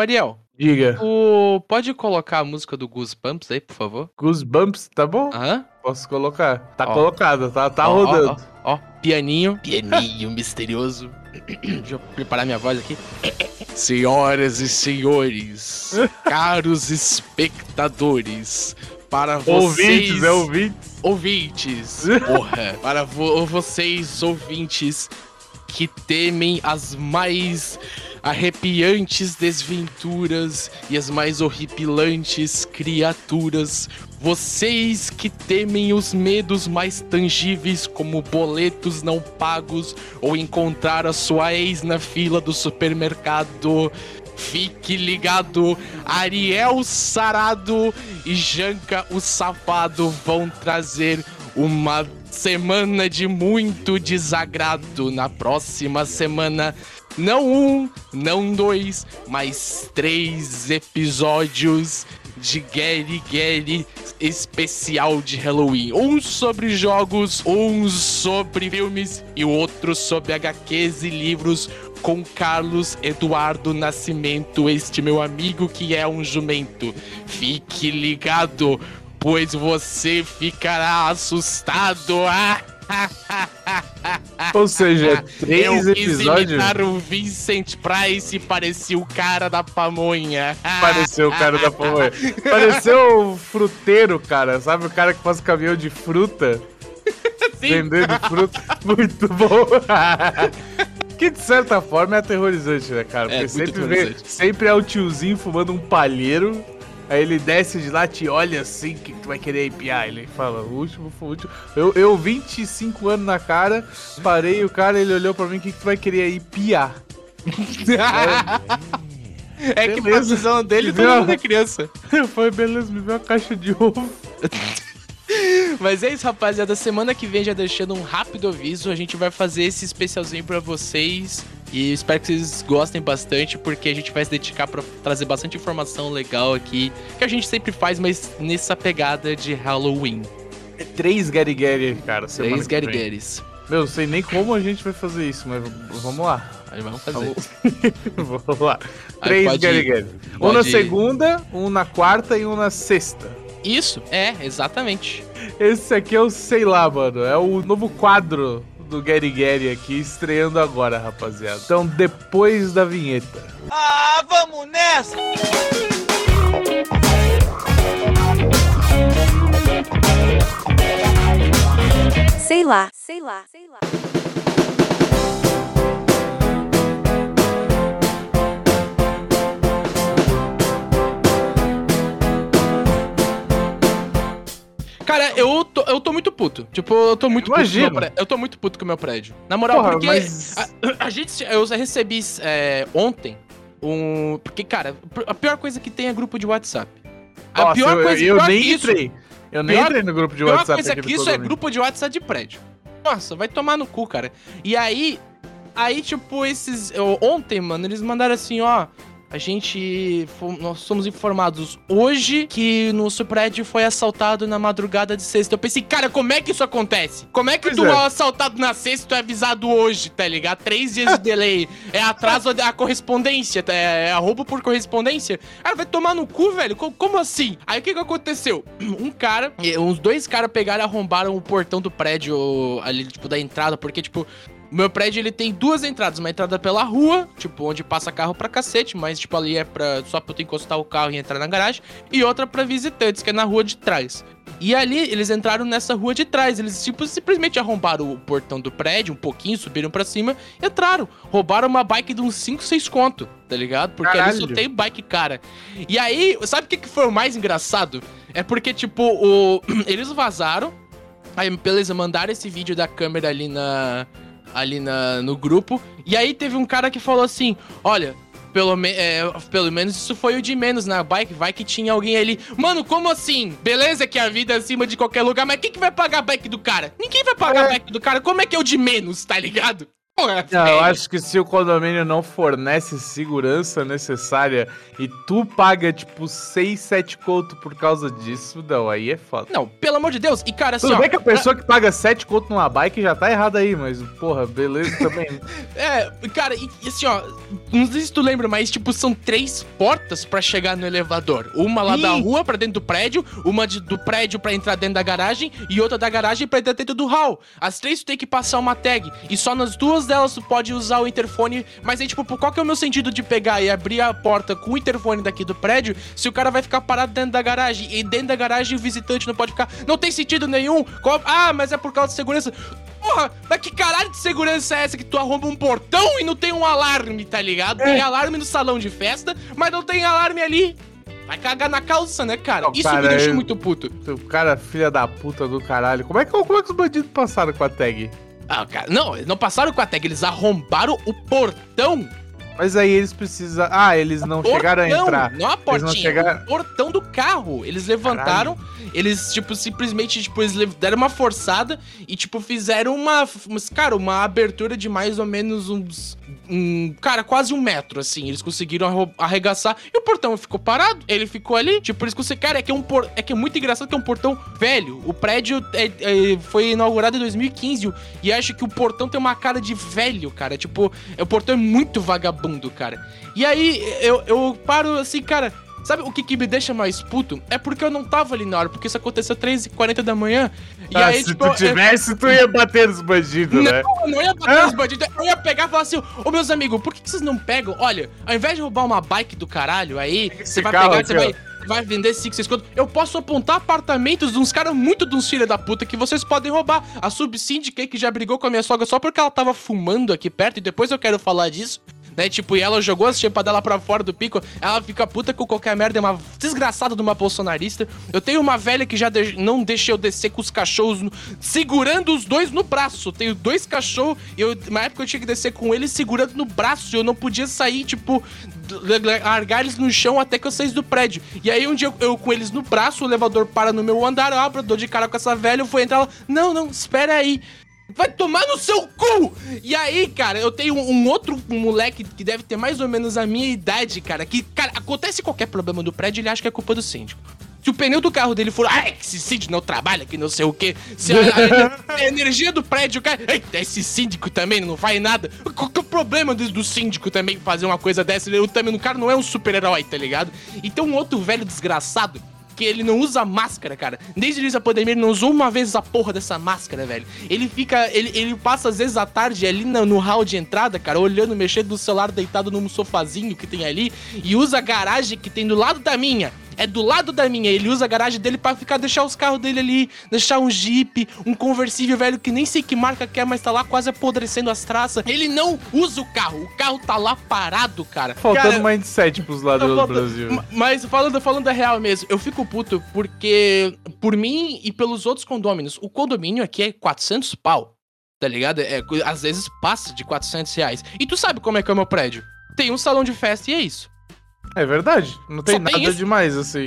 Ariel, Diga. o... pode colocar a música do Goosebumps aí, por favor? Goosebumps, tá bom? Aham. Posso colocar. Tá Ó. colocada, tá, tá Ó, ó, rodando. Ó, ó, pianinho. Pianinho misterioso. Deixa eu preparar minha voz aqui. Senhoras e senhores, caros espectadores, para vocês... Ouvintes, é ouvintes. ouvintes, porra, para vo- vocês ouvintes que temem as mais arrepiantes desventuras e as mais horripilantes criaturas, vocês que temem os medos mais tangíveis como boletos não pagos ou encontrar a sua ex na fila do supermercado. Fique ligado, Ariel Sarado e Janka o Safado vão trazer uma semana de muito desagrado na próxima semana. Não um, não dois, mas três episódios de Gary Gary especial de Halloween. Um sobre jogos, um sobre filmes e o outro sobre HQs e livros com Carlos Eduardo Nascimento, este meu amigo que é um jumento. Fique ligado, pois você ficará assustado. Ou seja, três Eu episódios. imitar o Vincent Price e parecia o cara da pamonha. Pareceu o cara da pamonha. Pareceu o fruteiro, cara. Sabe o cara que faz caminhão de fruta? Sim. Vendendo fruta. Muito bom. Que de certa forma é aterrorizante, né, cara? É, Porque sempre, vê, sempre é o tiozinho fumando um palheiro. Aí ele desce de lá, te olha assim, que tu vai querer empiar. Ele fala, o último foi o último. Eu, eu 25 anos na cara, parei o cara, ele olhou pra mim, o que, que tu vai querer aí? Piar. É que a visão dele todo mundo é criança. Foi, beleza, me deu uma caixa de ovo. Mas é isso, rapaziada. Semana que vem, já deixando um rápido aviso, a gente vai fazer esse especialzinho pra vocês. E espero que vocês gostem bastante, porque a gente vai se dedicar pra trazer bastante informação legal aqui. Que a gente sempre faz, mas nessa pegada de Halloween. É três Gary Gary, cara. Três vem. Garigueres. Meu, não sei nem como a gente vai fazer isso, mas vamos lá. Aí vamos fazer. vamos lá. Aí Três Gary Gary. Um na segunda, um na quarta e um na sexta. Isso, é, exatamente. Esse aqui é o, sei lá, mano, é o novo quadro do Gary Gary aqui, estreando agora, rapaziada. Então, depois da vinheta. Ah, vamos nessa! Sei lá, sei lá, sei lá. Cara, eu tô, eu tô muito puto. Tipo, eu tô muito Imagino. puto. Eu tô muito puto com o meu prédio. Na moral, Porra, porque mas- a, a gente. Eu recebi é, ontem um. Porque, cara, a pior coisa que tem é grupo de WhatsApp. A Nossa, pior eu, coisa eu pior nem que isso, entrei. Eu nem Pior- entrei no grupo de A pior WhatsApp coisa que isso é grupo de WhatsApp de prédio. Nossa, vai tomar no cu, cara. E aí. Aí, tipo, esses. eu- ontem, mano, eles mandaram assim, ó. A gente. Nós somos informados hoje que nosso prédio foi assaltado na madrugada de sexta. Eu pensei, cara, como é que isso acontece? Como é que Pois tu é. é assaltado na sexta e tu é avisado hoje, tá ligado? Três dias de delay. É atraso a correspondência, tá? é, é roubo por correspondência. Cara, vai tomar no cu, velho? Co- Como assim? Aí o que que aconteceu? Um cara, uns dois caras pegaram e arrombaram o portão do prédio ali, tipo, da entrada, porque, tipo, o meu prédio ele tem duas entradas, uma entrada pela rua, tipo, onde passa carro pra cacete, mas tipo ali é pra, só pra tu encostar o carro e entrar na garagem, e outra pra visitantes, que é na rua de trás. E ali eles entraram nessa rua de trás, eles tipo simplesmente arrombaram o portão do prédio um pouquinho, subiram pra cima, entraram, roubaram uma bike de uns 5, 6 conto, tá ligado? Porque ali só Caralho. tem bike cara. E aí, sabe o que, que foi o mais engraçado? É porque tipo, o eles vazaram, Aí, beleza, mandaram esse vídeo da câmera ali na. Ali na, no grupo. E aí teve um cara que falou assim: olha. Pelo, me- é, pelo menos isso foi o de menos na bike. Vai que tinha alguém ali. Mano, como assim? Beleza que a vida é acima de qualquer lugar, mas quem que vai pagar a bike do cara? Ninguém vai pagar a É. bike do cara. Como é que é o de menos, tá ligado? Porra, Não, eu acho que se o condomínio não fornece segurança necessária e tu paga, tipo, 6, 7 conto por causa disso, não, aí é foda. Não, pelo amor de Deus. E, cara, assim, Tudo ó, bem que a pessoa que paga 7 conto numa bike já tá errada aí, mas, porra, beleza também. É, cara, e, assim, ó, não sei se tu lembra, mas, tipo, são três portas pra chegar no elevador. Uma lá Ih. da rua pra dentro do prédio, uma de- do prédio pra entrar dentro da garagem e outra da garagem pra entrar dentro do hall. As três tu tem que passar uma tag. E só nas duas delas tu pode usar o interfone. Mas aí, tipo, qual que é o meu sentido de pegar e abrir a porta com o interfone daqui do prédio se o cara vai ficar parado dentro da garagem? E dentro da garagem o visitante não pode ficar. Não tem sentido nenhum. Qual- Ah, mas é por causa de segurança. Porra, mas que caralho de segurança é essa que tu arromba um portão e não tem um alarme, tá ligado? Tem alarme no salão de festa, mas não tem alarme ali. Vai cagar na calça, né, cara? Não, Isso cara, me deixou eu- muito puto. O cara, filha da puta do caralho. Como é que, como é que os bandidos passaram com a tag? Ah, cara, não, eles não passaram com a tag, eles arrombaram o portão. Mas aí eles precisam. Ah, eles não chegaram a Portão, entrar. Não a Eles portinha, não chegaram- o portão do carro. Eles levantaram, eles, tipo, simplesmente, tipo, eles deram uma forçada e, tipo, fizeram uma, cara, uma abertura de mais ou menos uns, um, cara, quase um metro, assim. Eles conseguiram arregaçar e o portão ficou parado. Ele ficou ali, tipo, eles conseguiram, cara, é que é um por, é que é muito engraçado que é um portão velho. O prédio é- é- foi inaugurado em 2015 e acho que o portão tem uma cara de velho, cara. Tipo, o portão é muito vagabundo, cara. E aí eu, eu paro assim, cara. Sabe o que, que me deixa mais puto? É porque eu não tava ali na hora, porque isso aconteceu 3h40 da manhã. E Ah, aí, se tipo, tu eu- tivesse, tu ia bater nos bandidos, né? não, eu não ia bater nos bandidos. Eu ia pegar e falar assim: Ô meus amigos, por que, que vocês não pegam? Olha, ao invés de roubar uma bike do caralho, aí você vai carro pegar, você vai, vai vender 5, 6 conto. Eu posso apontar apartamentos de uns caras muito de uns filha da puta que vocês podem roubar. A subsíndica aí que já brigou com a minha sogra só porque ela tava fumando aqui perto, e depois eu quero falar disso. Né, tipo, e ela jogou as chepas dela pra fora do pico, ela fica puta com qualquer merda, é uma desgraçada de uma bolsonarista. Eu tenho uma velha que já de- não deixa eu descer com os cachorros, no- segurando os dois no braço. Tenho dois cachorros, e eu, na época eu tinha que descer com eles segurando no braço, e eu não podia sair, tipo, largar eles no chão até que eu saísse do prédio. E aí um dia eu, eu com eles no braço, o elevador para no meu andar, eu abro, dou de cara com essa velha, eu vou entrar ela, não, não, espera aí. Vai tomar no seu cu! E aí, cara, eu tenho um, um outro moleque que deve ter mais ou menos a minha idade, cara, que, cara, acontece qualquer problema do prédio, ele acha que é culpa do síndico. Se o pneu do carro dele for, ah, esse síndico não trabalha, que não sei o quê. Se a, a- a energia do prédio cai, eita, esse síndico também não faz nada. Qual que é o problema do, do síndico também fazer uma coisa dessa? Ele também, o cara não é um super-herói, tá ligado? Então um outro velho desgraçado que ele não usa máscara, cara. Desde o início da pandemia, ele não usou uma vez a porra dessa máscara, velho. Ele fica. Ele, ele passa às vezes à tarde ali no, no hall de entrada, cara, olhando, mexendo no celular deitado num sofazinho que tem ali. E usa a garagem que tem do lado da minha. É do lado da minha. Ele usa a garagem dele pra ficar, deixar os carros dele ali. Deixar um Jeep, um conversível velho que nem sei que marca que é, mas tá lá quase apodrecendo as traças. Ele não usa o carro. O carro tá lá parado, cara. Faltando Cara, mindset pros ladrões do Falta- Brasil. Ma- Mas falando, falando a real mesmo, eu fico puto porque, por mim e pelos outros condôminos, o condomínio aqui é 400 pau, tá ligado? É, às vezes passa de 400 reais. E tu sabe como é que é o meu prédio? Tem um salão de festa e é isso. É verdade. Não tem Só tem nada isso? demais, assim.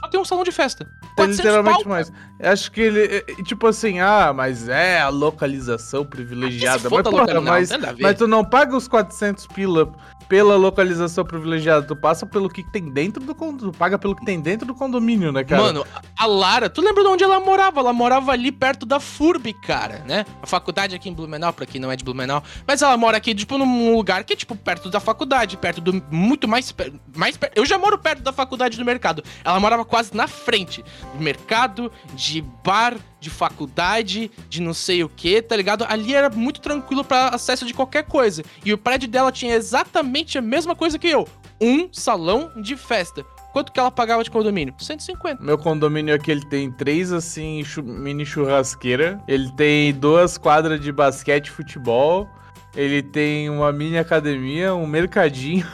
Só tem um salão de festa. É 400 literalmente pau, mais. Acho que ele. Tipo assim, ah, mas é a localização privilegiada. Mas, porra, não, mas, mas tu não paga os 400 pila pela localização privilegiada. Tu passa pelo que tem dentro do condomínio. Tu paga pelo que tem dentro do condomínio, né, cara? Mano, a Lara, tu lembra de onde ela morava? Ela morava ali perto da FURB, cara, né? A faculdade aqui em Blumenau, pra quem não é de Blumenau. Mas ela mora aqui, tipo, num lugar que é, tipo, perto da faculdade, perto do. Muito mais. mais per- Eu já moro perto da faculdade do mercado. Ela morava quase na frente. Do mercado, de bar, de faculdade, de não sei o que, tá ligado? Ali era muito tranquilo pra acesso de qualquer coisa. E o prédio dela tinha exatamente a mesma coisa que eu. Um salão de festa. Quanto que ela pagava de condomínio? 150. Meu condomínio aqui ele tem três assim mini churrasqueira. Ele tem duas quadras de basquete e futebol. Ele tem uma mini academia, um mercadinho.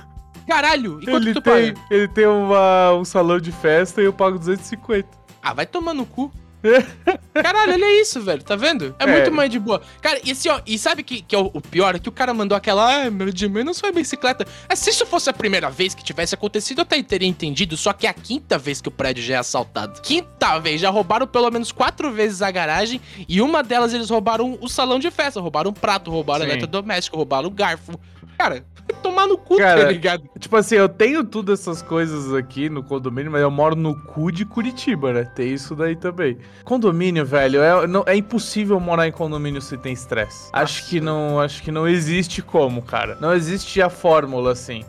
Caralho! E quanto Ele tu tem, paga? ele tem uma- um salão de festa e eu pago 250. Ah, vai tomar no cu. Caralho, olha isso, velho. Tá vendo? É, É. muito mais de boa. Cara, e assim, ó, e sabe que, que é o, o pior? É que o cara mandou aquela, ah, meu de menos foi bicicleta. É, se isso fosse a primeira vez que tivesse acontecido, eu até teria entendido. Só que é a quinta vez que o prédio já é assaltado. Quinta vez. Já roubaram pelo menos quatro vezes a garagem. E uma delas eles roubaram o salão de festa. Roubaram um prato, roubaram Sim. eletrodoméstico, roubaram o garfo. Cara, tomar no cu, Cara, tá ligado? Tipo assim, eu tenho tudo essas coisas aqui no condomínio, mas eu moro no cu de Curitiba, né? Tem isso daí também. Condomínio, velho, é, não- é impossível morar em condomínio se tem estresse. Acho que não, acho que não existe como, cara. Não existe a fórmula assim.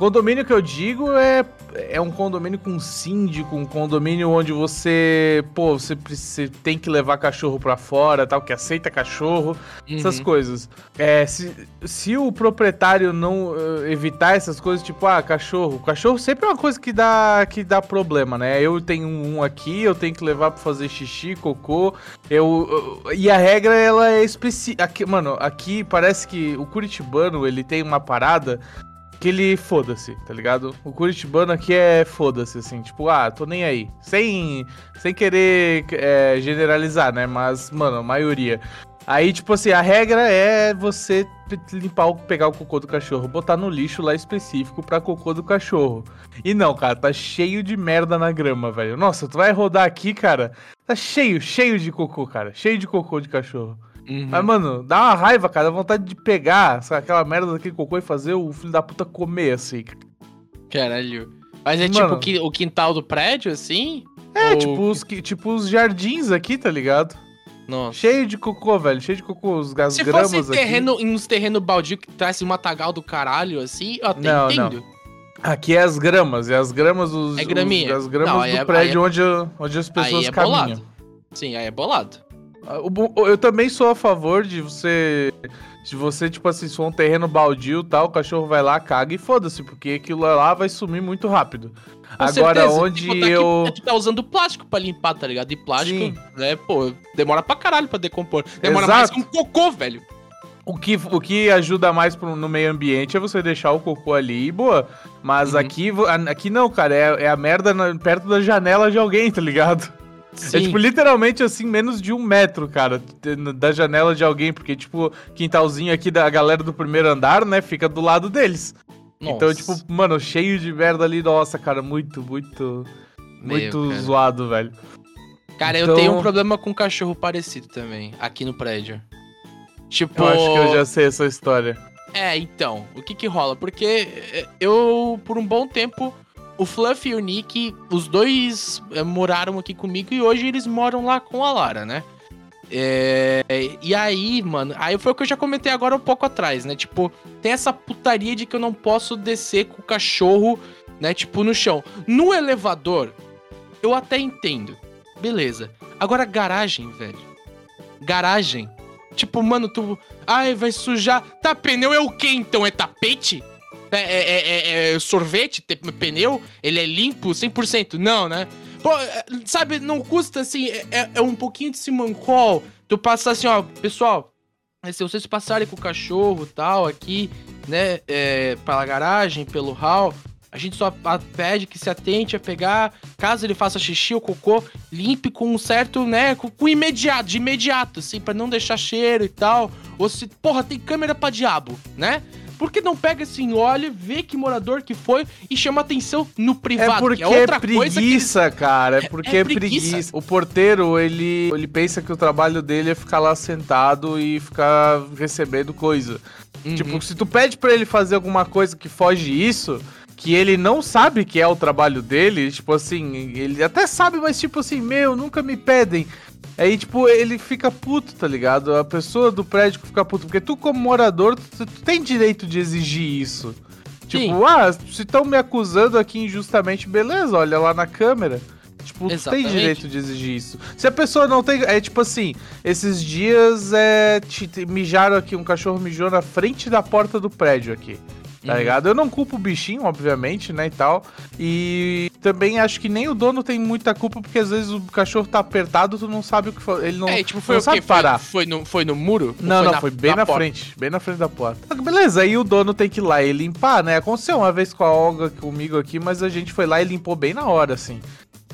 Condomínio que eu digo é, é um condomínio com síndico, um condomínio onde você, pô, você, precisa, tem que levar cachorro pra fora, tal, que aceita cachorro, essas Uhum. coisas. É, se, se o proprietário não eh, evitar essas coisas, tipo, ah, cachorro. Cachorro sempre é uma coisa que dá, que dá problema, né? Eu tenho um aqui, eu tenho que levar pra fazer xixi, cocô. Eu, eu- e a regra, ela é específica. Mano, aqui parece que o curitibano, ele tem uma parada que ele foda-se, tá ligado? O curitibano aqui é foda-se, assim, tipo, ah, tô nem aí. Sem, sem querer é, generalizar, né? Mas, mano, a maioria. Aí, tipo assim, a regra é você limpar, pegar o cocô do cachorro, botar no lixo lá específico pra cocô do cachorro. E não, cara, tá cheio de merda na grama, velho. Nossa, tu vai rodar aqui, cara, tá cheio, cheio de cocô, cara. Cheio de cocô de cachorro. Uhum. Mas, mano, dá uma raiva, cara. Dá vontade de pegar sabe, aquela merda daquele cocô e fazer o filho da puta comer, assim. Caralho. Mas é Mano. tipo o quintal do prédio, assim? É, Ou- tipo, os, tipo os jardins aqui, tá ligado? Nossa. Cheio de cocô, velho. Cheio de cocô. Os, as Se gramas fosse aqui. terreno, em uns terrenos baldio que traz um matagal do caralho, assim, eu até Não, entendo. Aqui é as gramas. É as gramas dos. É graminha. os- as gramas Não, do é- prédio é- onde, onde as pessoas Aí é caminham. bolado. Sim, aí é bolado. Ah, Eu também sou a favor de você. De você, tipo assim, se for um terreno baldio e tal, o cachorro vai lá, caga e foda-se, porque aquilo lá vai sumir muito rápido. Com Agora, certeza. onde Tipo, tá aqui, eu. Tu tá usando plástico pra limpar, tá ligado? E plástico, Sim. né, pô, demora pra caralho pra decompor. Demora Exato. mais que um cocô, velho. O que, o que ajuda mais pro- no meio ambiente é você deixar o cocô ali e boa. Mas Uhum. aqui, aqui não, cara. É, é a merda na- perto da janela de alguém, tá ligado? Sim. É tipo literalmente assim, menos de um metro, cara, da janela de alguém. Porque, tipo, quintalzinho aqui da galera do primeiro andar, né? Fica do lado deles. Então, Nossa. tipo, mano, cheio de merda ali. Nossa, cara, muito, muito. Meu, Muito cara. zoado, velho. Cara, eu então- tenho um problema com cachorro parecido também, aqui no prédio. Tipo. Eu acho que eu já sei essa história. É, então, o que que rola? Porque é, eu, por um bom tempo, o Fluff e o Nick, os dois é, moraram aqui comigo e hoje eles moram lá com a Lara, né? É, e aí, mano, aí foi o que eu já comentei agora um pouco atrás, né? Tipo, tem essa putaria de que eu não posso descer com o cachorro, né? Tipo, no chão. No elevador, eu até entendo. Beleza. Agora, garagem, velho. Garagem. Tipo, mano, tu. Ai, vai sujar. Tá, pneu é o quê então? É tapete? É, é- é- é- é sorvete? Te- Pneu? Ele é limpo 100%? Não, né? Pô, é, sabe, não custa assim. É, é- um pouquinho de simancol. Tu passar assim, ó, pessoal. Se vocês passarem com o cachorro tal aqui, né, é, pela garagem, pelo hall, a gente só pede que se atente a pegar, caso ele faça xixi ou cocô, limpe com um certo, né, com, com imediato, de imediato, assim, pra não deixar cheiro e tal. Ou se, porra, tem câmera pra diabo, né? Por que não pega assim, olha, vê que morador que foi e chama atenção no privado? É porque é, outra coisa que eles- preguiça, cara. É porque é é, preguiça. preguiça. O porteiro, ele, ele pensa que o trabalho dele é ficar lá sentado e ficar recebendo coisa. Uhum. Tipo, se tu pede pra ele fazer alguma coisa que foge isso, que ele não sabe que é o trabalho dele, tipo assim, ele até sabe, mas tipo assim, meu, nunca me pedem. Aí, tipo, ele fica puto, tá ligado? A pessoa do prédio fica puto. Porque tu, como morador, tu, tu tem direito de exigir isso. Tipo, Sim. ah, se estão me acusando aqui injustamente, beleza, olha lá na câmera. Tipo, tu tem Exatamente. direito de exigir isso. Se a pessoa não tem. É tipo assim, esses dias é. te- te- mijaram aqui, um cachorro mijou na frente da porta do prédio aqui. Tá Uhum. ligado? Eu não culpo o bichinho, obviamente, né, e tal. E também acho que nem o dono tem muita culpa, porque às vezes o cachorro tá apertado, tu não sabe o que fa- ele não, É, tipo, foi não o sabe parar. Foi, foi, no, foi no muro? Não, não, na- foi bem na, porta? frente, bem na frente da porta. Que Beleza, aí o dono tem que ir lá e limpar, né? Aconteceu uma vez com a Olga comigo aqui, mas a gente foi lá e limpou bem na hora, assim.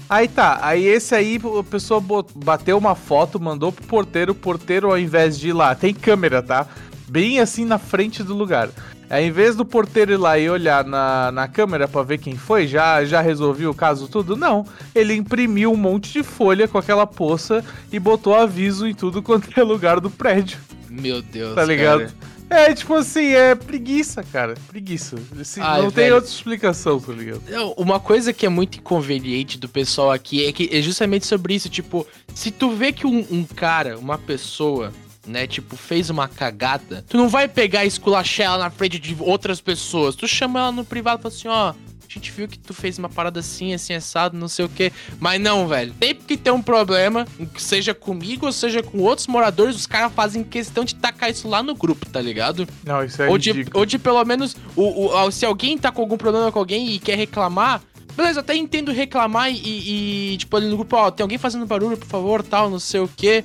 Aí tá, aí esse aí a pessoa bateu uma foto, mandou pro porteiro, o porteiro ao invés de ir lá, tem câmera, tá? Bem assim na frente do lugar. Ao invés do porteiro ir lá e olhar na, na câmera pra ver quem foi, já, já resolveu o caso tudo? Não. Ele imprimiu um monte de folha com aquela poça e botou aviso em tudo quanto é lugar do prédio, Meu Deus, tá ligado? cara. É, tipo assim, é preguiça, cara. Preguiça. Assim, Ai, não tem velho. outra explicação, tá ligado? Não, Uma coisa que é muito inconveniente do pessoal aqui é que é justamente sobre isso, tipo, se tu vê que um, um cara, uma pessoa, né, tipo, fez uma cagada, tu não vai pegar e esculachar ela na frente de outras pessoas, tu chama ela no privado e fala assim, ó, a gente viu que tu fez uma parada assim, assim, assado, não sei o quê. Mas não, velho. Sempre que tem um problema, seja comigo ou seja com outros moradores, os caras fazem questão de tacar isso lá no grupo, tá ligado? Não, isso é ou, de, ridículo. ou de pelo menos, o, o- se alguém tá com algum problema com alguém e quer reclamar, beleza, até entendo reclamar e, e, tipo, ali no grupo, ó, tem alguém fazendo barulho, por favor, tal, não sei o quê.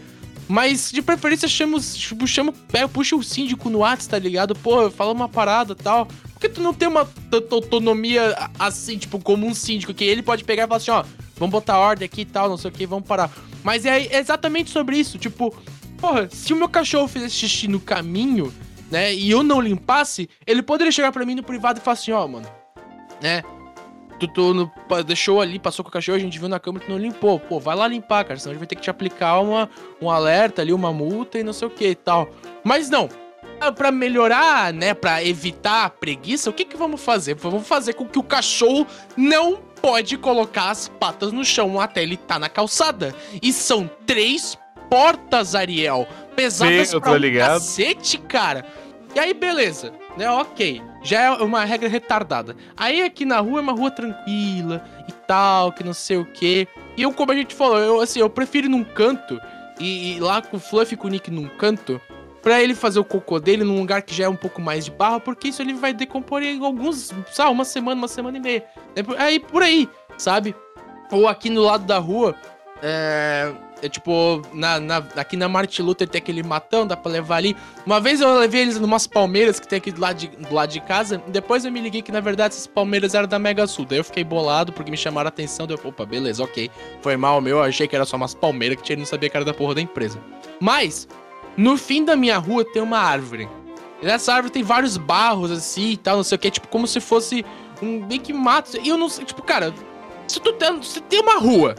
Mas de preferência chama, tipo, chama, puxa o síndico no WhatsApp, tá ligado? Pô, fala uma parada tal. Por que tu não tem uma autonomia assim, tipo, como um síndico, que ele pode pegar e falar assim, ó, vamos botar ordem aqui e tal, não sei o que, vamos parar. Mas é exatamente sobre isso, tipo, porra, se o meu cachorro fizesse xixi no caminho, né, e eu não limpasse, ele poderia chegar pra mim no privado e falar assim, ó, mano, né, tu, tu no- deixou ali, passou com o cachorro, a gente viu na câmera tu não limpou. Pô, vai lá limpar, cara, senão a gente vai ter que te aplicar uma, um alerta ali, uma multa e não sei o que e tal. Mas não, Pra melhorar, né, Pra evitar a preguiça, o que que vamos fazer? Vamos fazer com que o cachorro não pode colocar as patas no chão até ele tá na calçada. E são três portas, Ariel, pesadas Sim, pra um ligado. cacete, cara. E aí, beleza, né, ok, já é uma regra retardada. Aí aqui na rua é uma rua tranquila e tal, que não sei o que. E eu, como a gente falou, eu, assim, eu prefiro ir num canto e, e lá com o Fluff e com o Nick num canto, pra ele fazer o cocô dele num lugar que já é um pouco mais de barro, porque isso ele vai decompor em alguns, sabe, uma semana, uma semana e meia. Aí por aí, sabe? Ou aqui no lado da rua, é. É tipo, na, na- aqui na Martin Luther tem aquele matão, dá pra levar ali. Uma vez eu levei eles numas palmeiras que tem aqui do lado de, do lado de casa. Depois eu me liguei que na verdade essas palmeiras eram da Mega Sul. Daí eu fiquei bolado porque me chamaram a atenção. Daí eu, opa, beleza, ok. Foi mal meu, eu achei que era só umas palmeiras que tinha, não sabia que era da porra da empresa. Mas, no fim da minha rua tem uma árvore. E nessa árvore tem vários barros assim e tal, não sei o que, tipo, como se fosse um meio que mato. E eu não sei, tipo, cara, se tu tem, se tem uma rua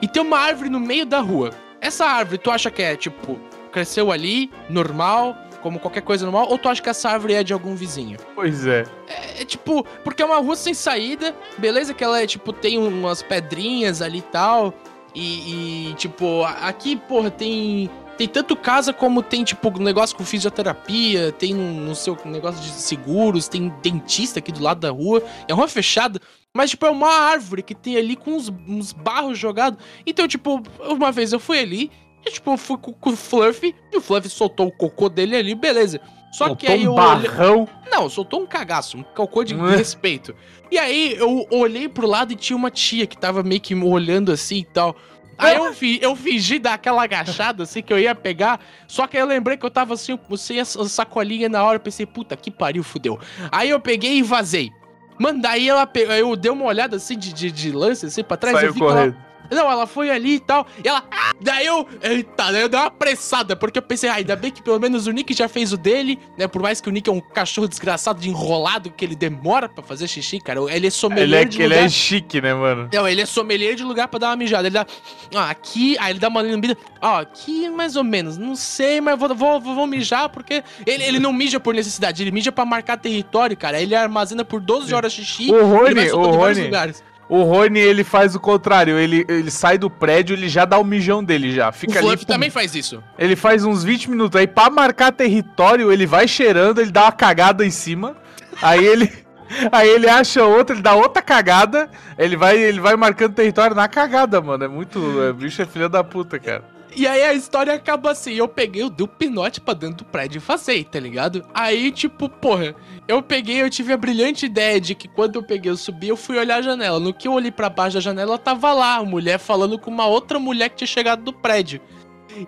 e tem uma árvore no meio da rua, essa árvore tu acha que é, tipo, cresceu ali, normal, como qualquer coisa normal, ou tu acha que essa árvore é de algum vizinho? Pois é. É, tipo, porque é uma rua sem saída, beleza que ela é, tipo, tem umas pedrinhas ali e tal, e, e, tipo, aqui, porra, tem... Tem tanto casa como tem, tipo, negócio com fisioterapia, tem um, um seu negócio de seguros, tem dentista aqui do lado da rua. É uma rua fechada, mas, tipo, é uma árvore que tem ali com uns, uns barros jogados. Então, tipo, uma vez eu fui ali, e, tipo, eu fui com, com o Fluffy, e o Fluffy soltou o cocô dele ali, beleza. Só que Botou aí um eu olhei... barrão. Não, soltou um cagaço, um cocô de Ué. respeito. E aí eu olhei pro lado e tinha uma tia que tava meio que me olhando assim e tal. Aí eu, fi, eu fingi dar aquela agachada assim que eu ia pegar, só que aí eu lembrei que eu tava assim, sem a sacolinha na hora, eu pensei, puta que pariu, fudeu. Aí eu peguei e vazei. Mano, daí ela pegou, eu dei uma olhada assim de, de, de lance assim pra trás, eu Saiu vi que ela, correndo. Não, ela foi ali e tal. E ela. "Ah!" Daí eu. Eita, daí eu dei uma apressada, porque eu pensei, ah, ainda bem que pelo menos o Nick já fez o dele, né? Por mais que o Nick é um cachorro desgraçado de enrolado, que ele demora pra fazer xixi, cara. Ele é sommelier Ele é, de ele lugar. é chique, né, mano? Não, ele é sommelier de lugar pra dar uma mijada. Ele dá. Ó, aqui. Aí ele dá uma lambida. Ó, aqui mais ou menos. Não sei, mas vou, vou, vou, vou mijar porque. Ele, ele não mija por necessidade, ele mija pra marcar território, cara. Ele armazena por 12 horas xixi. O ele Rony, o Rony, lugares. O Rony, ele faz o contrário. Ele, ele sai do prédio, ele já dá o mijão dele já. O Fica ali. Fluff pum. também faz isso. Ele faz uns 20 minutos. Aí, pra marcar território, ele vai cheirando, ele dá uma cagada em cima. Aí ele. Aí ele acha outra, ele dá outra cagada. Ele vai, ele vai marcando território na cagada, mano. É muito. É, bicho é filha da puta, cara. E aí a história acaba assim, eu peguei, eu dei o pinote pra dentro do prédio e vazei, tá ligado? Aí, tipo, porra, eu peguei, eu tive a brilhante ideia de que quando eu peguei, eu subi, eu fui olhar a janela. No que eu olhei pra baixo da janela, tava lá a mulher falando com uma outra mulher que tinha chegado do prédio.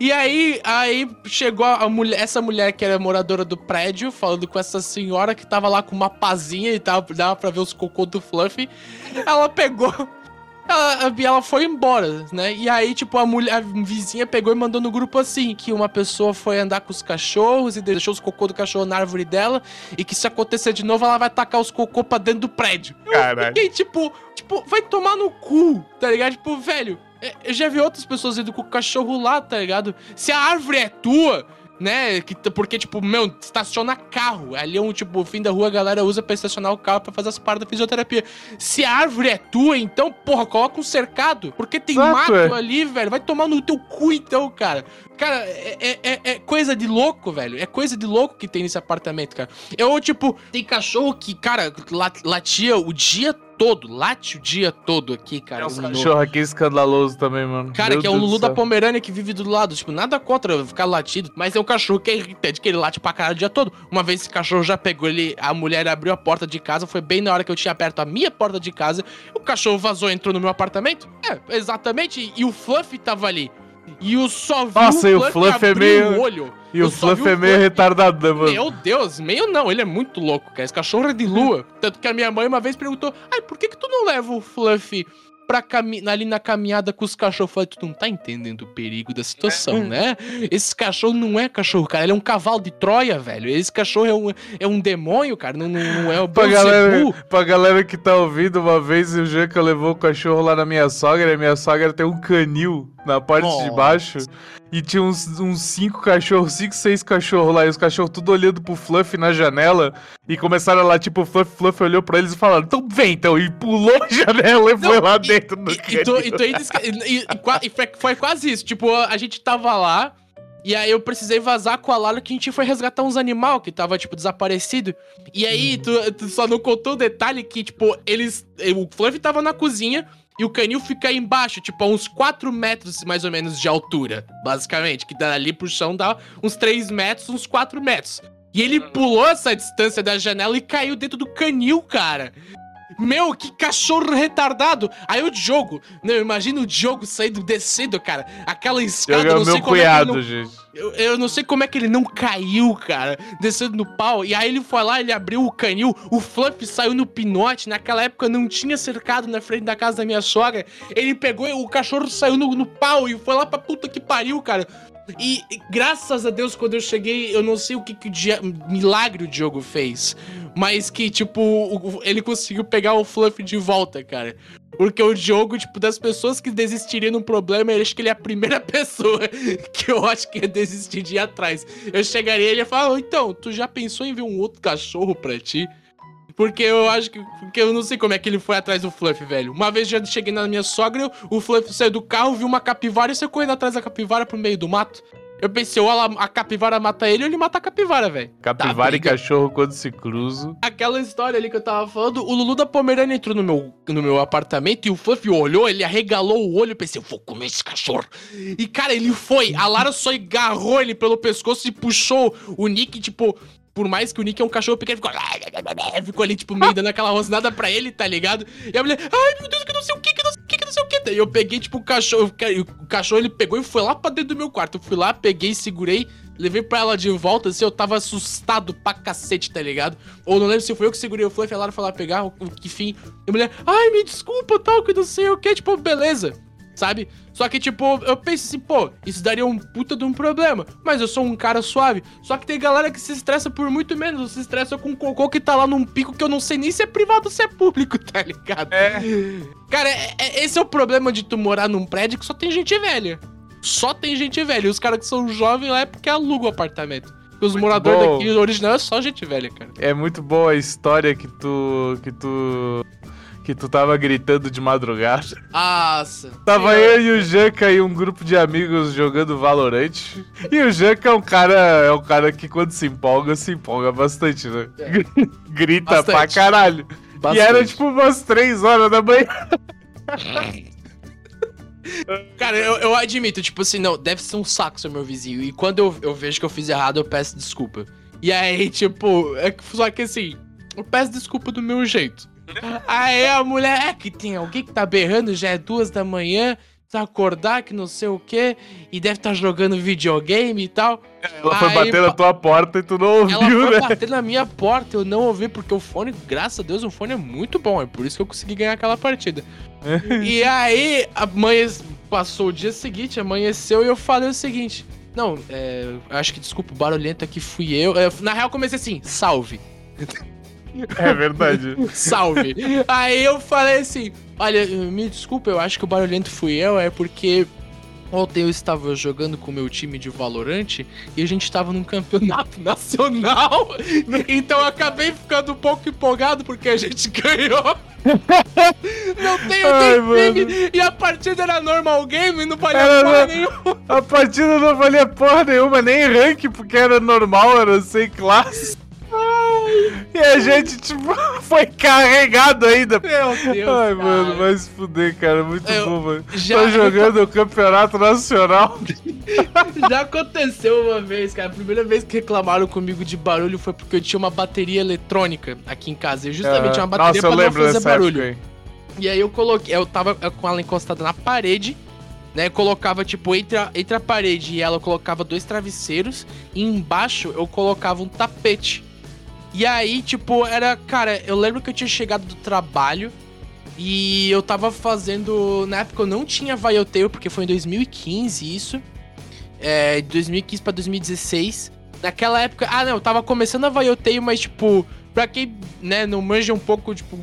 E aí, aí chegou a mulher, essa mulher que era moradora do prédio, falando com essa senhora que tava lá com uma pazinha e tava, dava pra ver os cocô do Fluffy. Ela pegou, ela, a- ela foi embora, né? E aí, tipo, a mulher, a vizinha pegou e mandou no grupo assim: que uma pessoa foi andar com os cachorros e deixou os cocô do cachorro na árvore dela, e que se acontecer de novo, ela vai tacar os cocô pra dentro do prédio. Eu Caralho. fiquei, tipo, tipo, vai tomar no cu, tá ligado? Tipo, velho, é, eu já vi outras pessoas indo com o cachorro lá, tá ligado? Se a árvore é tua, né? Que, porque, tipo, meu, estaciona carro. Ali é um, tipo, o fim da rua a galera usa pra estacionar o carro pra fazer as paradas da fisioterapia. Se a árvore é tua, então, porra, coloca um cercado. Porque tem Exato, mato é. ali, velho. Vai tomar no teu cu, então, cara. Cara, é, é- é- é coisa de louco, velho. É coisa de louco que tem nesse apartamento, cara. Eu, tipo, tem cachorro que, cara, la- latia o dia todo. Late o dia todo aqui, cara. É uns no- cachorros aqui escandaloso também, mano. Cara, Meu que é o Deus Lulu da. Pomerânia que vive do lado. Tipo, nada contra ficar latido, mas é um cachorro que é irritante, que ele late pra caralho o dia todo. Uma vez esse cachorro já pegou ele, a mulher abriu a porta de casa, foi bem na hora que eu tinha aberto a minha porta de casa. O cachorro vazou, entrou no meu apartamento. É, exatamente. E o Fluff tava ali. E eu só vi Nossa, e o Fluff é meio- o olho. E Eu o Fluff é meio retardado, né, mano? Meu Deus, meio não, ele é muito louco, cara. Esse cachorro é de lua. Tanto que a minha mãe uma vez perguntou: Ai, por que, que tu não leva o Fluffy pra cami ali na caminhada com os cachorros? Eu falei, tu não tá entendendo o perigo da situação, né? Esse cachorro não é cachorro, cara. Ele é um cavalo de Troia, velho. Esse cachorro é um, é um demônio, cara. Não, não, não é o Pra galera, pra galera que tá ouvindo, uma vez o Janka levou o cachorro lá na minha sogra, e a minha sogra tem um canil na parte de baixo. E tinha uns, uns cinco cachorros, cinco, seis cachorros lá, e os cachorros tudo olhando pro Fluff na janela. E começaram lá, tipo, o Fluff, Fluff olhou pra eles e falaram, então vem, então. E pulou a janela e Não, foi lá e- dentro do E, e, tu, e, e- foi, foi quase isso. Tipo, a gente tava lá. E aí eu precisei vazar com a Lara que a gente foi resgatar uns animal que tava, tipo, desaparecido. E aí, tu, tu só não contou o detalhe que, tipo, eles. O Fluff tava na cozinha e o canil fica aí embaixo, tipo, a uns 4 metros mais ou menos de altura, basicamente. Que dali pro chão dá uns 3 metros, uns 4 metros. E ele pulou essa distância da janela e caiu dentro do canil, cara. Meu, que cachorro retardado! Aí o Diogo, não, imagina o Diogo saindo, descendo, cara. Aquela escada, Diogo é eu não sei meu como é que ele cunhado, não gente. eu, eu não sei como é que ele não caiu, cara, descendo no pau. E aí ele foi lá, ele abriu o canil, o Fluff saiu no pinote. Naquela época não tinha cercado na frente da casa da minha sogra. Ele pegou, o cachorro saiu no, no pau e foi lá pra puta que pariu, cara. E graças a Deus, quando eu cheguei, eu não sei o que, que o dia, milagre o Diogo fez. Mas que, tipo, ele conseguiu pegar o Fluff de volta, cara. Porque o Diogo, tipo, das pessoas que desistiriam num problema, eu acho que ele é a primeira pessoa que eu acho que ia desistir de ir atrás. Eu chegaria e ele ia falar, "Ô, então, tu já pensou em ver um outro cachorro pra ti? Porque eu acho que. Porque eu não sei como é que ele foi atrás do Fluff, velho. Uma vez já cheguei na minha sogra, o Fluff saiu do carro, viu uma capivara e saiu correndo atrás da capivara pro meio do mato. Eu pensei, ou ela- a capivara mata ele ou ele mata a capivara, velho. Capivara e briga. cachorro quando se cruzam. Aquela história ali que eu tava falando, o Lulu da Pomerânia entrou no meu, no meu apartamento e o Fluffy olhou, ele arregalou o olho, eu pensei, eu vou comer esse cachorro. E, cara, ele foi, a Lara só agarrou ele pelo pescoço e puxou o Nick, tipo, por mais que o Nick é um cachorro pequeno, ficou, ficou ali, tipo, meio dando aquela rosnada pra ele, tá ligado? E a mulher, ai, meu Deus, que não sei o que, que não sei o que, que não sei o que. Daí eu peguei, tipo, o cachorro, e o cachorro, ele pegou e foi lá pra dentro do meu quarto. Eu fui lá, peguei, segurei, levei pra ela de volta, assim, eu tava assustado pra cacete, tá ligado? Ou não lembro se foi eu que segurei o Fluff, a Lara foi lá pegar, o que fim. E a mulher, ai, me desculpa, tal, que não sei o que, tipo, beleza. Sabe? Só que, tipo, eu penso assim, pô, isso daria um puta de um problema. Mas eu sou um cara suave. Só que tem galera que se estressa por muito menos. Se estressa com um cocô que tá lá num pico que eu não sei nem se é privado ou se é público, tá ligado? É. Cara, é- é- esse é o problema de tu morar num prédio que só tem gente velha. Só tem gente velha. E os caras que são jovens lá é porque alugam o apartamento. Os moradores bom. daqui original é só gente velha, cara. É muito boa a história que tu. que tu. Que tu tava gritando de madrugada. Nossa. Tava eu e o Janka e um grupo de amigos jogando Valorant. E o Janka é um cara. É um cara que quando se empolga, se empolga bastante, né? Grita pra Bastante. caralho. E era tipo umas 3 horas da manhã. Cara, eu, eu admito, tipo assim, não, deve ser um saco ser meu vizinho. E quando eu, eu vejo que eu fiz errado, eu peço desculpa. E aí, tipo, é só que assim, eu peço desculpa do meu jeito. Aí a mulher, é que tem alguém que tá berrando, já é duas da manhã. precisa acordar, que não sei o quê, e deve estar jogando videogame e tal. Ela foi Aí, bater na tua porta e tu não Ela ouviu, foi né? bater na minha porta, eu não ouvi, porque o fone, graças a Deus, o fone é muito bom. É por isso que eu consegui ganhar aquela partida. e aí, passou o dia seguinte, amanheceu, e eu falei o seguinte. Não, é, acho que, desculpa, o barulhento aqui fui eu. Eu, Na real, comecei assim, salve. É verdade. Salve. Aí eu falei assim: Olha, me desculpa, eu acho que o barulhento fui eu, é porque ontem eu estava jogando com o meu time de Valorante e a gente estava num campeonato nacional. Então eu acabei ficando um pouco empolgado porque a gente ganhou. Não tenho Ai, nem time e a partida era normal game, não valia Era, porra nenhuma. A partida não valia porra nenhuma, nem rank, porque era normal, era sem classe. E a gente, tipo, foi carregado ainda. Meu Deus. Ai, mano, cara. vai se fuder, cara. Muito Eu- bom, mano. já- Tô jogando o campeonato nacional. Já aconteceu uma vez, cara. A primeira vez que reclamaram comigo de barulho foi porque eu tinha uma bateria eletrônica aqui em casa. E justamente Ah, uma bateria Nossa, pra não fazer barulho. época. E aí eu coloquei, eu tava com ela encostada na parede, né? Colocava, tipo, entre a, entre a parede e ela, eu colocava dois travesseiros. E embaixo eu colocava um tapete. E aí, tipo, era. Cara, eu lembro que eu tinha chegado do trabalho. E eu tava fazendo. Na época eu não tinha Vaioteio, porque foi em 2015 isso. É, de 2015 pra 2016. Naquela época. Ah, não, eu tava começando a Vaioteio, mas, tipo, pra quem, né, não manja um pouco, tipo.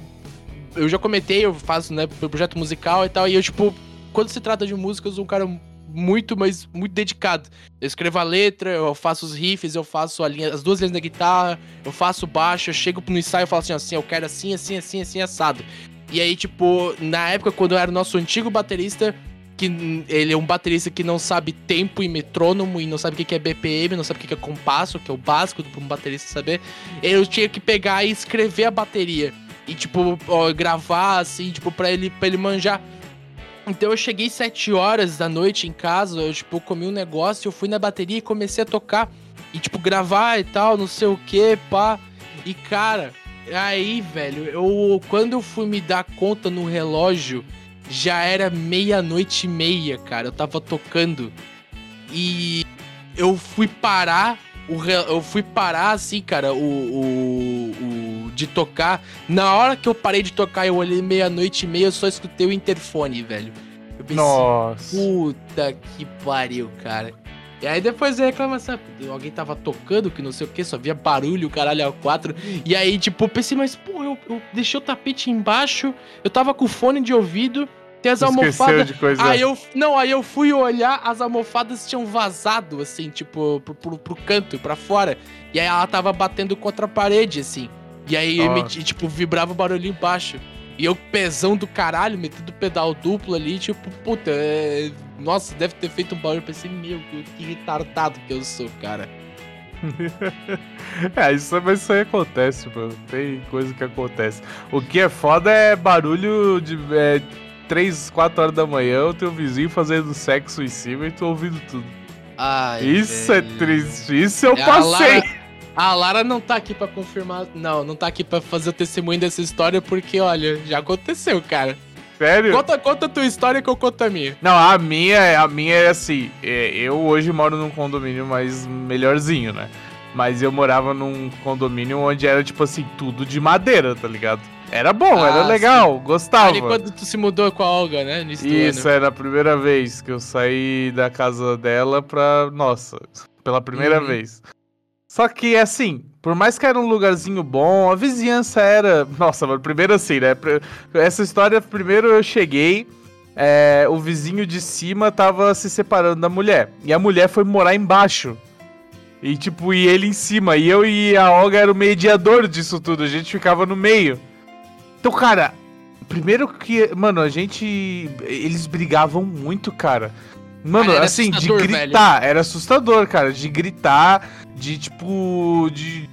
Eu já comentei, eu faço, né, projeto musical e tal. E eu, tipo, quando se trata de música, eu sou um cara muito, mas muito dedicado. Eu escrevo a letra, eu faço os riffs, eu faço a linha, as duas linhas da guitarra, eu faço baixo, eu chego no ensaio e falo assim, assim, eu quero assim, assim, assim, assim, assado. E aí, tipo, na época, quando eu era o nosso antigo baterista, que ele é um baterista que não sabe tempo e metrônomo e não sabe o que é BPM, não sabe o que é compasso, que é o básico para um baterista saber, eu tinha que pegar e escrever a bateria. E, tipo, ó, gravar, assim, tipo, pra ele, pra ele manjar. Então eu cheguei sete horas da noite em casa, eu, tipo, comi um negócio, eu fui na bateria e comecei a tocar. E, tipo, gravar e tal, não sei o que, pá. E, cara, aí, velho, eu... Quando eu fui me dar conta no relógio, já era meia-noite e meia, cara. Eu tava tocando. E eu fui parar. O Eu fui parar assim, cara, o, o, o- de tocar. Na hora que eu parei de tocar, eu olhei meia-noite e meia, eu só escutei o interfone, velho. Eu pensei, Nossa. puta que pariu, cara. E aí depois a reclamação, alguém tava tocando, que não sei o que, só via barulho, caralho, a quatro. E aí, tipo, eu pensei, mas, pô, eu, eu deixei o tapete embaixo, eu tava com fone de ouvido, tem as almofadas. Aí eu. Não, aí eu fui olhar, as almofadas tinham vazado, assim, tipo, pro, pro, pro canto, pra fora. E aí ela tava batendo contra a parede, assim. E aí, emiti, tipo, vibrava o barulho embaixo. E eu, pesão do caralho, metendo pedal duplo ali, tipo, puta, é... nossa, deve ter feito um barulho. Eu pensei, meu, que retardado que eu sou, cara. É, isso, mas isso aí acontece, mano. Tem coisa que acontece. O que é foda é barulho de é, 3, 4 horas da manhã, o teu vizinho fazendo sexo em cima e tu ouvindo tudo. Ai, isso é velho. triste, isso eu É, a passei. Lara- A Lara não tá aqui pra confirmar. Não, não tá aqui pra fazer o testemunho dessa história, porque, olha, já aconteceu, cara. Sério? Conta, conta a tua história que eu conto a minha. Não, a minha, a minha é assim. é, Eu hoje moro num condomínio mais melhorzinho, né? Mas eu morava num condomínio onde era, tipo assim, tudo de madeira, tá ligado? Era bom, Ah, era legal, gostava. Ali quando tu se mudou com a Olga, né? Isso, ano. era a primeira vez que eu saí da casa dela pra. Nossa, pela primeira Uhum. vez. Só que, assim, por mais que era um lugarzinho bom, a vizinhança era. Nossa, mano, primeiro assim, né? Essa história, primeiro eu cheguei, é, o vizinho de cima tava se separando da mulher. E a mulher foi morar embaixo. E, tipo, e ele em cima. E eu e a Olga era o mediador disso tudo. A gente ficava no meio. Então, cara, primeiro que. Mano, a gente. Eles brigavam muito, cara. Mano, Cara, assim, de gritar. Era assustador, cara. De gritar, de tipo. De.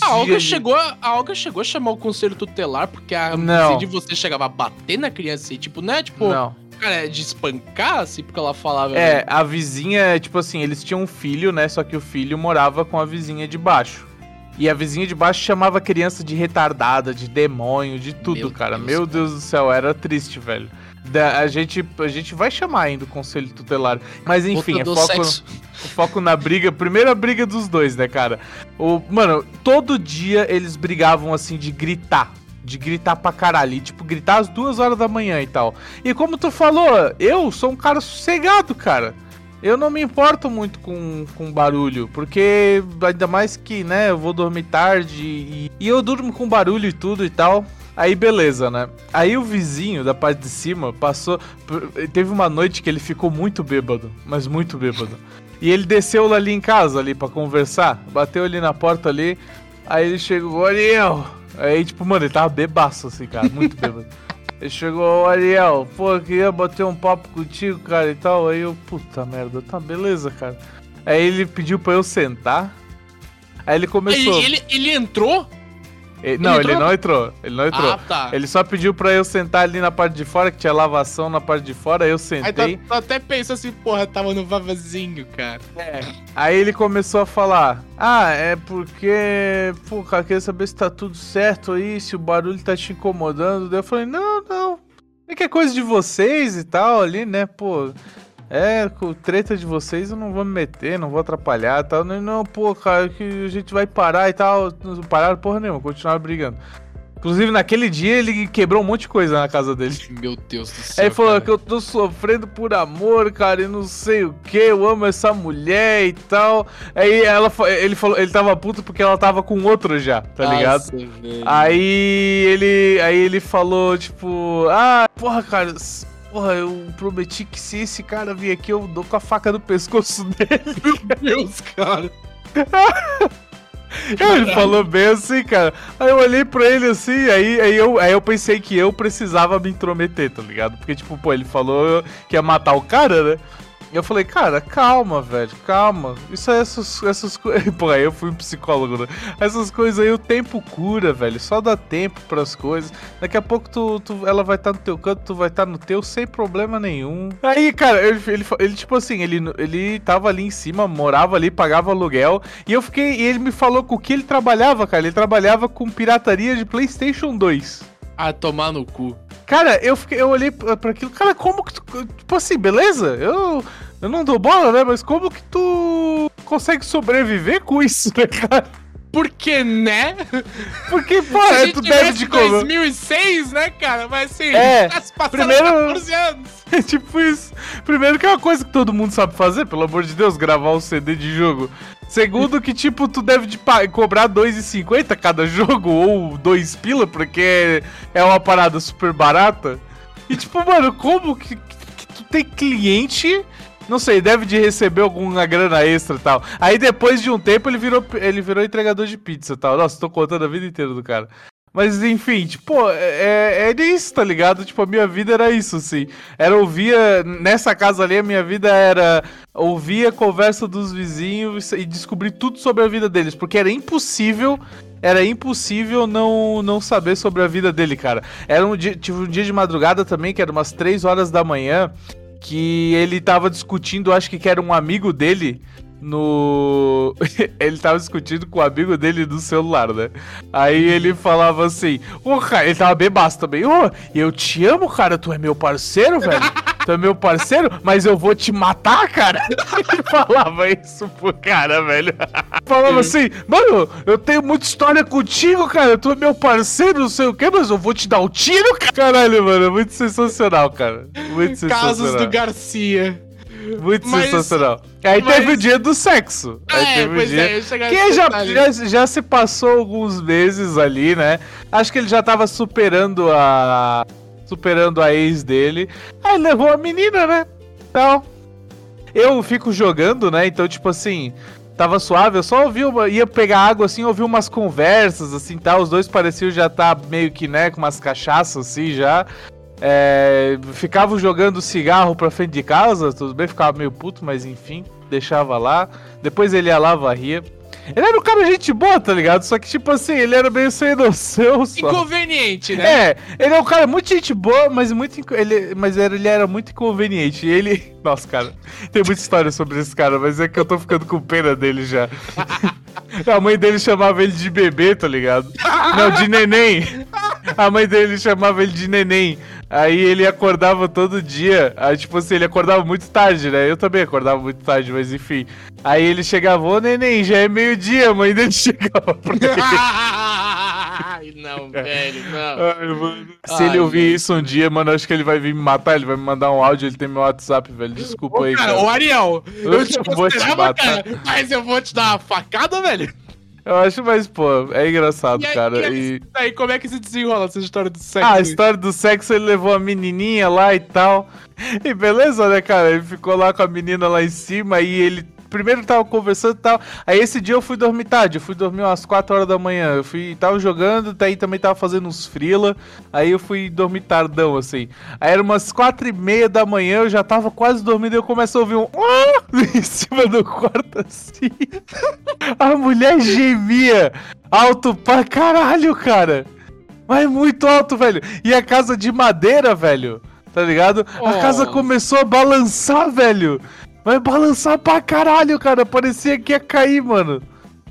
A Olga, chegou, a Olga chegou a chamar o conselho tutelar, porque a Não. de você chegava a bater na criança e, tipo, não é tipo, Não. cara, é de espancar, assim, porque ela falava. É, a vizinha, tipo assim, eles tinham um filho, né? Só que o filho morava com a vizinha de baixo. E a vizinha de baixo chamava a criança de retardada, de demônio, de tudo, Meu cara. Deus, Meu cara. Deus do céu, era triste, velho. Da- a, gente, a gente vai chamar ainda o conselho tutelar. Mas enfim, é ao foco, o foco na briga. Primeira briga dos dois, né, cara? O, mano, todo dia eles brigavam assim de gritar. De gritar pra caralho. E, tipo, gritar às duas horas da manhã e tal. E como tu falou, eu sou um cara sossegado, cara. Eu não me importo muito com, com barulho, porque ainda mais que, né, eu vou dormir tarde e, e eu durmo com barulho e tudo e tal. Aí beleza, né? Aí o vizinho da parte de cima passou. Teve uma noite que ele ficou muito bêbado, mas muito bêbado. E ele desceu ali em casa ali para conversar, bateu ali na porta ali. Aí ele chegou, Ariel. Aí, tipo, mano, ele tava bebaço assim, cara, muito bêbado. Chegou, Ariel, pô, queria bater um papo contigo, cara, e tal. Aí eu, puta merda, tá, beleza, cara. Aí ele pediu pra eu sentar. Aí ele começou. Ele, ele, ele entrou? Ele- não, ele, entrou? não entrou. Ele não entrou. Ah, tá. Ele só pediu pra eu sentar ali na parte de fora, que tinha lavação na parte de fora, aí eu Aí tá, sentei. tu até pensa assim, porra, tava no vavazinho, cara. Aí ele começou a falar: Ah, é porque. Pô, cara, queria saber se tá tudo certo aí, se o barulho tá te incomodando. Daí eu falei: Não, não. É que é coisa de vocês e tal ali, né? Pô. É, com treta de vocês eu não vou me meter, não vou atrapalhar e tal. Não, não, pô, cara, que a gente vai parar e tal. Não pararam porra nenhuma, continuaram brigando. Inclusive, naquele dia ele quebrou um monte de coisa na casa dele. Meu Deus do céu. Aí ele falou cara. que eu tô sofrendo por amor, cara, e não sei o que, eu amo essa mulher e tal. Aí ela, ele falou, ele tava puto porque ela tava com outro já, tá ligado? Nossa, velho. Aí ele, aí ele falou tipo, ah, porra, cara, porra, eu prometi que se esse cara vir aqui eu dou com a faca no pescoço dele. Meu Deus, cara. ele falou bem assim, cara. Aí eu olhei pra ele assim, aí, aí, eu, aí eu pensei que eu precisava me intrometer, tá ligado? Porque, tipo, pô, ele falou que ia matar o cara, né? E eu falei, cara, calma, velho, calma. Isso é essas, essas coisas. Pô, aí eu fui um psicólogo, né? Essas coisas aí o tempo cura, velho. Só dá tempo pras coisas. Daqui a pouco tu, tu- ela vai estar no teu canto, tu vai estar no teu sem problema nenhum. Aí, cara, ele, ele, ele, tipo assim, ele, ele tava ali em cima, morava ali, pagava aluguel. E eu fiquei. E ele me falou com o que ele trabalhava, cara. Ele trabalhava com pirataria de PlayStation 2. Ah, tomar no cu. Cara, eu fiquei, eu olhei pra aquilo, cara, como que tu. Tipo assim, beleza? Eu, eu não dou bola, né? Mas como que tu consegue sobreviver com isso, né, cara? Porque, né? Porque, pô, Se a é, gente tu deve de em comer. 2006, né, cara? Mas assim, É, tá se passando primeiro- 14 anos. É tipo isso. Primeiro que é uma coisa que todo mundo sabe fazer, pelo amor de Deus, gravar um CD de jogo. Segundo que, tipo, tu deve de cobrar 2,50 cada jogo, ou 2 pila, porque é uma parada super barata. E tipo, mano, como que- que tu tem cliente... Não sei, deve de receber alguma grana extra e tal. Aí depois de um tempo ele virou, ele virou entregador de pizza e tal. Nossa, tô contando a vida inteira do cara. Mas enfim, tipo, é, é isso, tá ligado? Tipo, a minha vida era isso, assim. Era ouvia. Nessa casa ali, a minha vida era ouvir a conversa dos vizinhos e descobrir tudo sobre a vida deles. Porque era impossível. Era impossível não, não saber sobre a vida dele, cara. Era um dia, tive um dia de madrugada também, que era umas 3 horas da manhã, que ele tava discutindo, acho que era um amigo dele no. ele tava discutindo com o amigo dele no celular, né? Aí ele falava assim: Ô, cara, ele tava bebaço também. Ô, eu te amo, cara, tu é meu parceiro, velho. Tu é meu parceiro, mas eu vou te matar, cara. Ele falava isso pro cara, velho. Falava assim: Mano, eu tenho muita história contigo, cara. Tu é meu parceiro, não sei o que, mas eu vou te dar um tiro, cara. Caralho, mano, muito sensacional, cara. Muito sensacional. Casos do Garcia. Muito Mas- sensacional. Aí mas- teve o dia do sexo. Aí é, teve o dia. é, Que já, já, já se passou alguns meses ali, né? Acho que ele já tava superando a. Superando a ex dele. Aí levou a menina, né? Então. Eu fico jogando, né? Então, tipo assim. Tava suave, eu só ouvi uma, ia pegar água assim, ouvi umas conversas assim, tá? Os dois pareciam já tá meio que, né, com umas cachaças assim já. É, ficava jogando cigarro pra frente de casa, tudo bem, ficava meio puto, mas enfim, deixava lá. Depois ele ia lá, varria. Ele era um cara gente boa, tá ligado? Só que, tipo assim, ele era meio sem noção só. Inconveniente, né? É, ele é um cara muito gente boa, mas muito ele, mas era- ele era muito inconveniente. E ele, nossa, cara, tem muita história sobre esse cara, mas é que eu tô ficando com pena dele já. A mãe dele chamava ele de bebê, tá ligado? Não, de neném. A mãe dele chamava ele de neném. Aí ele acordava todo dia. Aí, tipo assim, ele acordava muito tarde, né? Eu também acordava muito tarde, mas enfim. Aí ele chegava, ô neném, já é meio-dia. Mãe dele chegava pra ele. Ai, não, velho, não. Ai. Se Ai, ele ouvir mano. isso um dia, mano, acho que ele vai vir me matar. Ele vai me mandar um áudio. Ele tem meu WhatsApp, velho. Desculpa Ô, aí, cara, cara. ô Ariel, eu, Eu te vou te matar. cara, mas eu vou te dar uma facada, velho. Eu acho, mas, pô, é engraçado, E aí, cara. e aí, como é que se desenrola essa história do sexo? Ah, a história do sexo, ele levou a menininha lá e tal. E beleza, né, cara? Ele ficou lá com a menina lá em cima e ele. Primeiro tava conversando e tal. Aí esse dia eu fui dormir tarde. Eu fui dormir umas 4 horas da manhã. Eu fui. Tava jogando, daí também tava fazendo uns frila. Aí eu fui dormir tardão, assim. Aí era umas 4 e meia da manhã, eu já tava quase dormindo e eu começo a ouvir um. "Ah!" em cima do quarto assim. A mulher gemia alto pra caralho, cara. Mas muito alto, velho. E a casa de madeira, velho. Tá ligado? A Oh. casa começou a balançar, velho. Vai balançar pra caralho, cara. Parecia que ia cair, mano.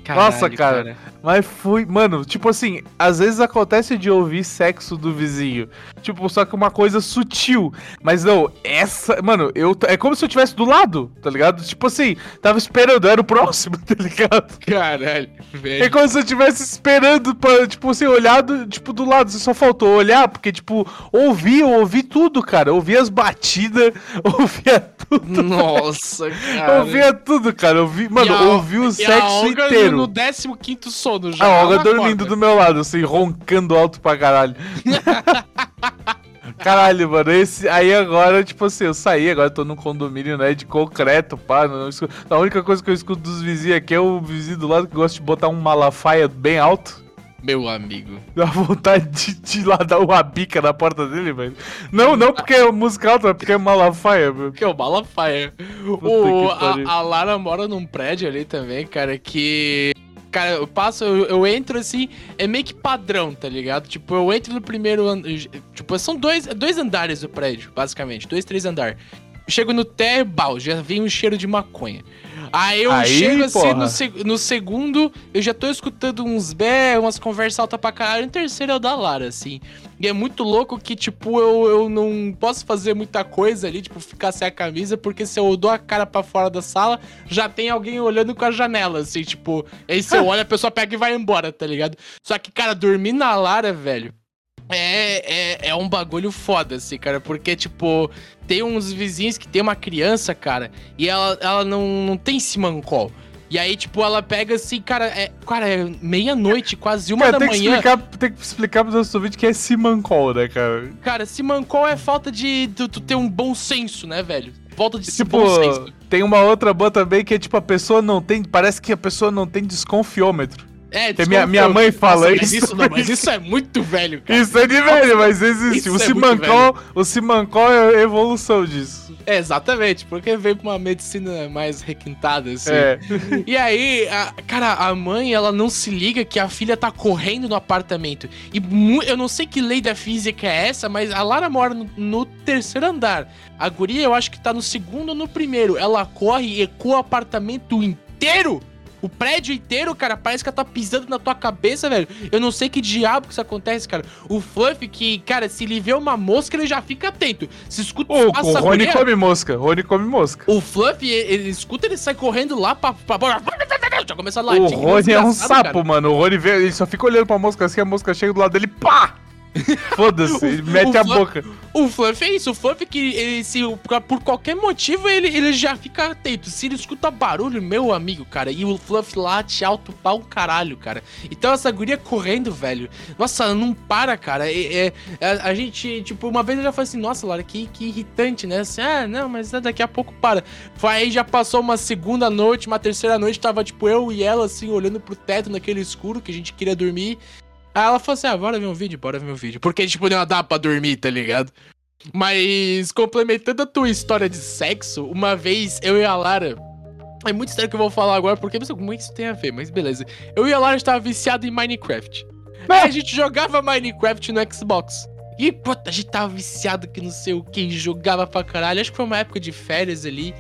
Nossa, cara. Mas foi, mano, tipo assim, às vezes acontece de ouvir sexo do vizinho. Tipo, só que uma coisa sutil. Mas não, essa, mano, eu é como se eu tivesse do lado, tá ligado? Tipo assim, tava esperando, era o próximo, tá ligado? Caralho, É velho. como se eu estivesse esperando pra, tipo assim, olhado, tipo, do lado. Só faltou olhar, porque, tipo, ouvi, eu ouvi tudo, cara. Ouvi as batidas, ouvia tudo. Nossa, cara. Ouvia tudo, cara. Ouvi, mano, ouvi o sexo inteiro. No 15 sono já. A Olga dormindo acorda. do meu lado, assim, roncando alto pra caralho. Caralho, mano, esse. Aí agora, tipo assim, eu saí, agora eu tô num condomínio, né, de concreto, pá. Não, escu- a única coisa que eu escuto dos vizinhos aqui é o vizinho do lado que gosta de botar um malafaia bem alto. Meu amigo. Dá vontade de, de ir lá dar uma bica na porta dele, velho. Não, não porque é música alta, mas porque é malafaia, meu. Que é o Malafaia. O, a, a Lara mora num prédio ali também, cara, que. Cara, eu passo, eu, eu entro assim, é meio que padrão, tá ligado? Tipo, eu entro no primeiro. Tipo, são dois, dois andares do prédio, basicamente. Dois, três andares. Chego no térreo, bal, já vem um cheiro de maconha. Aí eu Aí, chego assim porra. no, seg- no segundo, eu já tô escutando uns bé, umas conversas altas pra caralho. No terceiro é o da Lara, assim. E é muito louco que, tipo, eu, eu não posso fazer muita coisa ali, tipo, ficar sem a camisa, porque se eu dou a cara pra fora da sala, já tem alguém olhando com a janela, assim, tipo. Aí você olha, a pessoa pega e vai embora, tá ligado? Só que, cara, dormir na Lara, velho. É, é, é um bagulho foda, assim, cara, porque, tipo, tem uns vizinhos que tem uma criança, cara, e ela, ela não, não tem simancol. E aí, tipo, ela pega assim, cara, é, cara, é meia-noite, quase uma Cara, da tem que, manhã. explicar, tem que explicar pro nosso vídeo que é Simancol, né, cara? Cara, simancol é falta de tu, tu ter um bom senso, né, velho? Falta de Tipo, bom senso. tem uma outra boa também que é tipo, a pessoa não tem. Parece que a pessoa não tem desconfiômetro. É, que minha- minha mãe fala mas isso. isso. Não, mas isso é muito velho, cara. Isso é de velho, mas existe. Isso o é Simancol, o Simancol é a evolução disso. É, exatamente, porque veio pra uma medicina mais requintada, assim. É. E aí, a- cara, a mãe, ela não se liga que a filha tá correndo no apartamento. E eu não sei que lei da física é essa, mas a Lara mora no, no terceiro andar. A guria, eu acho que tá no segundo ou no primeiro. Ela corre e ecoa o apartamento inteiro. O prédio inteiro, cara, parece que ela tá pisando na tua cabeça, velho. Eu não sei que diabo que isso acontece, cara. O Fluff, que, cara, se ele vê uma mosca, ele já fica atento. Se escuta Ô, passa o Rony come mosca. Rony come mosca. o Fluff, ele, ele escuta, ele sai correndo lá pra. pra, pra já começa a O latir. que Rony é um sapo, cara. mano. O Rony vê, ele só fica olhando pra mosca assim, a mosca chega do lado dele, pá! Foda-se, ele mete o a boca. O Fluff é isso, o Fluff que ele, se, por qualquer motivo ele, ele já fica atento. Se ele escuta barulho, meu amigo, cara, e o Fluff late alto pra um caralho, cara. Então essa guria correndo, velho. Nossa, não para, cara. É, é- a, a gente, tipo, uma vez eu já falei assim, nossa, Lara, que, que irritante, né? Assim, ah, não, mas daqui a pouco para. Foi aí já passou uma segunda noite, uma terceira noite, tava tipo eu e ela assim, olhando pro teto naquele escuro que a gente queria dormir. Aí ela falou assim: ah, bora ver um vídeo, bora ver um vídeo. Porque, tipo, não dá pra dormir, tá ligado? Mas, complementando a tua história de sexo, uma vez eu e a Lara. É muito estranho que eu vou falar agora, porque não sei como é que isso tem a ver, mas beleza. Eu e a Lara estava viciado em Minecraft. Aí a gente jogava Minecraft no Xbox. E, puta, a gente tava viciado que não sei o que, jogava pra caralho. Acho que foi uma época de férias ali.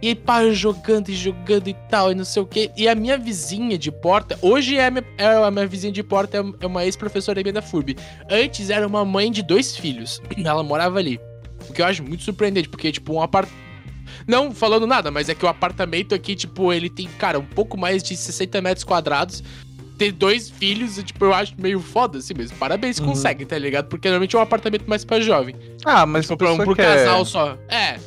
E aí, pá, jogando e jogando e tal, e não sei o quê. E a minha vizinha de porta, hoje é a minha, é a minha vizinha de porta, é uma ex-professora minha da FURB. Antes era uma mãe de dois filhos. Ela morava ali. O que eu acho muito surpreendente, porque, tipo, um apartamento. Não falando nada, mas é que o apartamento aqui, tipo, ele tem, cara, um pouco mais de 60 metros quadrados. Ter dois filhos, tipo, eu acho meio foda assim mesmo. Parabéns, Uhum. consegue, tá ligado? Porque normalmente é um apartamento mais pra jovem. Ah, mas Tipo, pra pessoa pro que é- casal só. É,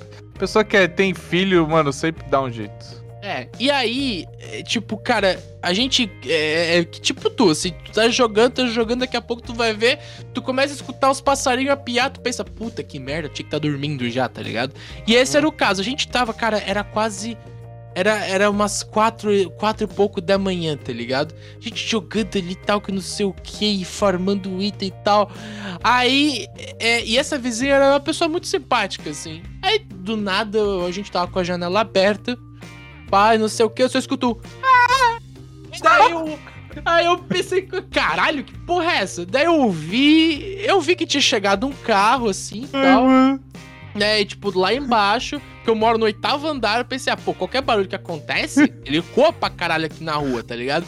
pessoa que é- tem filho, mano, sempre dá um jeito. É, e aí, é, tipo, cara, a gente. É, é tipo tu, assim, tu tá jogando, tá jogando, daqui a pouco tu vai ver, tu começa a escutar os passarinhos a piar, tu pensa, puta que merda, tinha que tá dormindo já, tá ligado? E esse era o caso, a gente tava, cara, era quase. Era, era umas quatro, quatro e pouco da manhã, tá ligado? A gente jogando ali tal, que não sei o que, farmando item e tal. Aí, é, e essa vizinha era uma pessoa muito simpática, assim. Aí, do nada, a gente tava com a janela aberta pai, não sei o que, eu só escuto. "Ah!" Daí eu. Aí eu pensei, caralho, que porra é essa? Daí eu vi. Eu vi que tinha chegado um carro assim e tal. Né, e, tipo, lá embaixo, que eu moro no oitavo andar, eu pensei, ah, pô, qualquer barulho que acontece, ele ecoa pra caralho aqui na rua, tá ligado?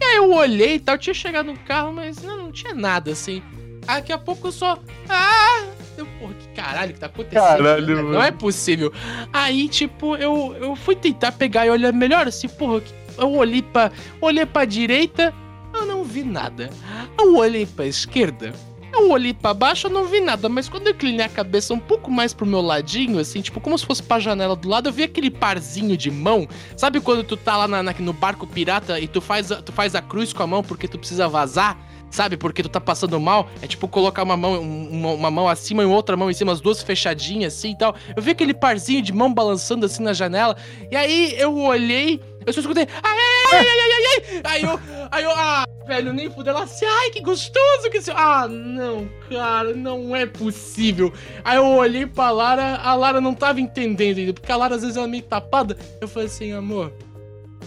E aí eu olhei e tal, tinha chegado um carro, mas não, não tinha nada assim. Aí daqui a pouco eu só. Ah! Eu, porra, que caralho que tá acontecendo? Caralho, cara? Não é possível. Aí, tipo, eu, eu fui tentar pegar e olhar melhor, assim, porra, que- eu olhei pra, olhei pra direita, eu não vi nada. Eu olhei pra esquerda, eu olhei pra baixo, eu não vi nada, mas quando eu inclinei a cabeça um pouco mais pro meu ladinho, assim, tipo, como se fosse pra janela do lado, eu vi aquele parzinho de mão. Sabe quando tu tá lá na- na- no barco pirata e tu faz, tu faz a cruz com a mão porque tu precisa vazar? Sabe, porque tu tá passando mal, é tipo colocar uma mão, um- uma, uma mão acima e outra mão em cima, as duas fechadinhas assim e tal. Eu vi aquele parzinho de mão balançando assim na janela, e aí eu olhei, eu só escutei, ai, ai, ai, ai, ai, ai. Aí eu, aí eu, ah, velho, nem fudeu ela assim, ai, que gostoso, que sei- Ah, não, cara, não é possível. Aí eu olhei pra Lara, a Lara não tava entendendo ainda, porque a Lara às vezes ela é meio tapada. Eu falei assim, amor,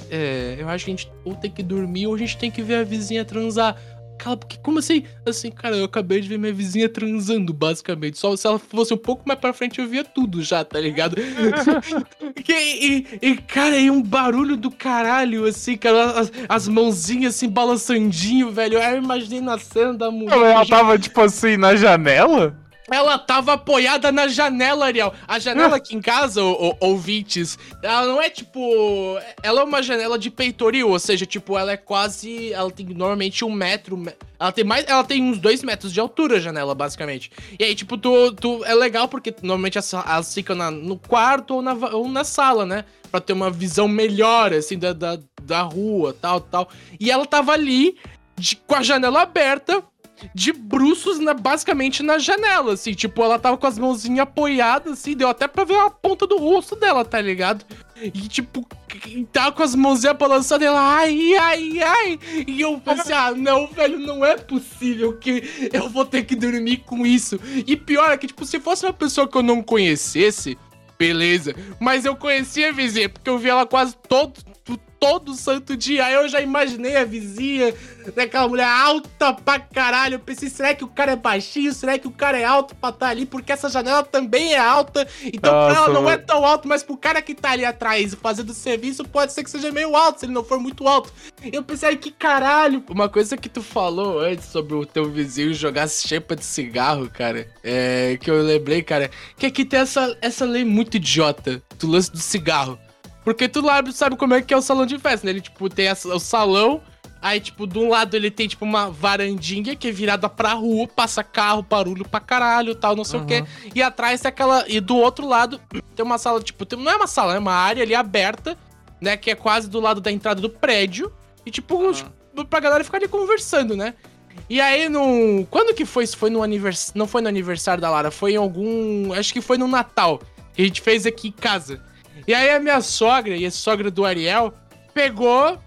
é, eu acho que a gente ou tem que dormir ou a gente tem que ver a vizinha transar. Cala, porque como assim? Assim, cara, eu acabei de ver minha vizinha transando, basicamente. Só se ela fosse um pouco mais pra frente, eu via tudo já, tá ligado? Que- e, e, cara, e um barulho do caralho, assim, cara, as, as mãozinhas assim, balançandinho, velho. Eu imaginei na cena da mulher. Ela tava, tipo assim, na janela? Ela tava apoiada na janela, Ariel. A janela aqui em casa, ô- ô- ouvintes, ela não é tipo. Ela é uma janela de peitoril, ou seja, tipo, ela é quase. Ela tem normalmente um metro. me- Ela tem mais. Ela tem uns dois metros de altura a janela, basicamente. E aí, tipo, tu, tu é legal porque normalmente as- elas ficam na- no quarto ou na, ou na sala, né? Pra ter uma visão melhor, assim, da, da, da rua, tal, tal. E ela tava ali, de- com a janela aberta, de bruços na, basicamente na janela, assim. Tipo, ela tava com as mãozinhas apoiadas, assim, deu até pra ver a ponta do rosto dela, tá ligado? E, tipo, tava com as mãozinhas balançando, ela, ai, ai, ai. E eu pensei, ah, não, velho, não é possível que eu vou ter que dormir com isso. E pior é que, tipo, se fosse uma pessoa que eu não conhecesse, beleza. Mas eu conhecia a vizinha, porque eu vi ela quase todo, todo santo dia. Aí eu já imaginei a vizinha, né, aquela mulher alta pra caralho. Eu pensei, será que o cara é baixinho? Será que o cara é alto pra estar ali? Porque essa janela também é alta. Então pra Nossa, ela não é tão alto, mas pro cara que tá ali atrás fazendo serviço, pode ser que seja meio alto, se ele não for muito alto. Eu pensei, que caralho. Uma coisa que tu falou antes sobre o teu vizinho jogar chepa de cigarro, cara, é que eu lembrei, cara, que aqui tem essa, essa lei muito idiota do lance do cigarro. Porque tu lá sabe como é que é o salão de festa, né? Ele, tipo, tem o salão, aí, tipo, de um lado ele tem, tipo, uma varandinha que é virada pra rua, passa carro, barulho pra caralho tal, não sei o quê. E atrás tem aquela... E do outro lado tem uma sala, tipo, tem- não é uma sala, é uma área ali aberta, né? Que é quase do lado da entrada do prédio. E, tipo, tipo, pra galera ficar ali conversando, né? E aí, no. Quando que foi? Isso foi no aniversário. Não foi no aniversário da Lara, foi em algum. Acho que foi no Natal. Que a gente fez aqui em casa. E aí a minha sogra e a sogra do Ariel pegou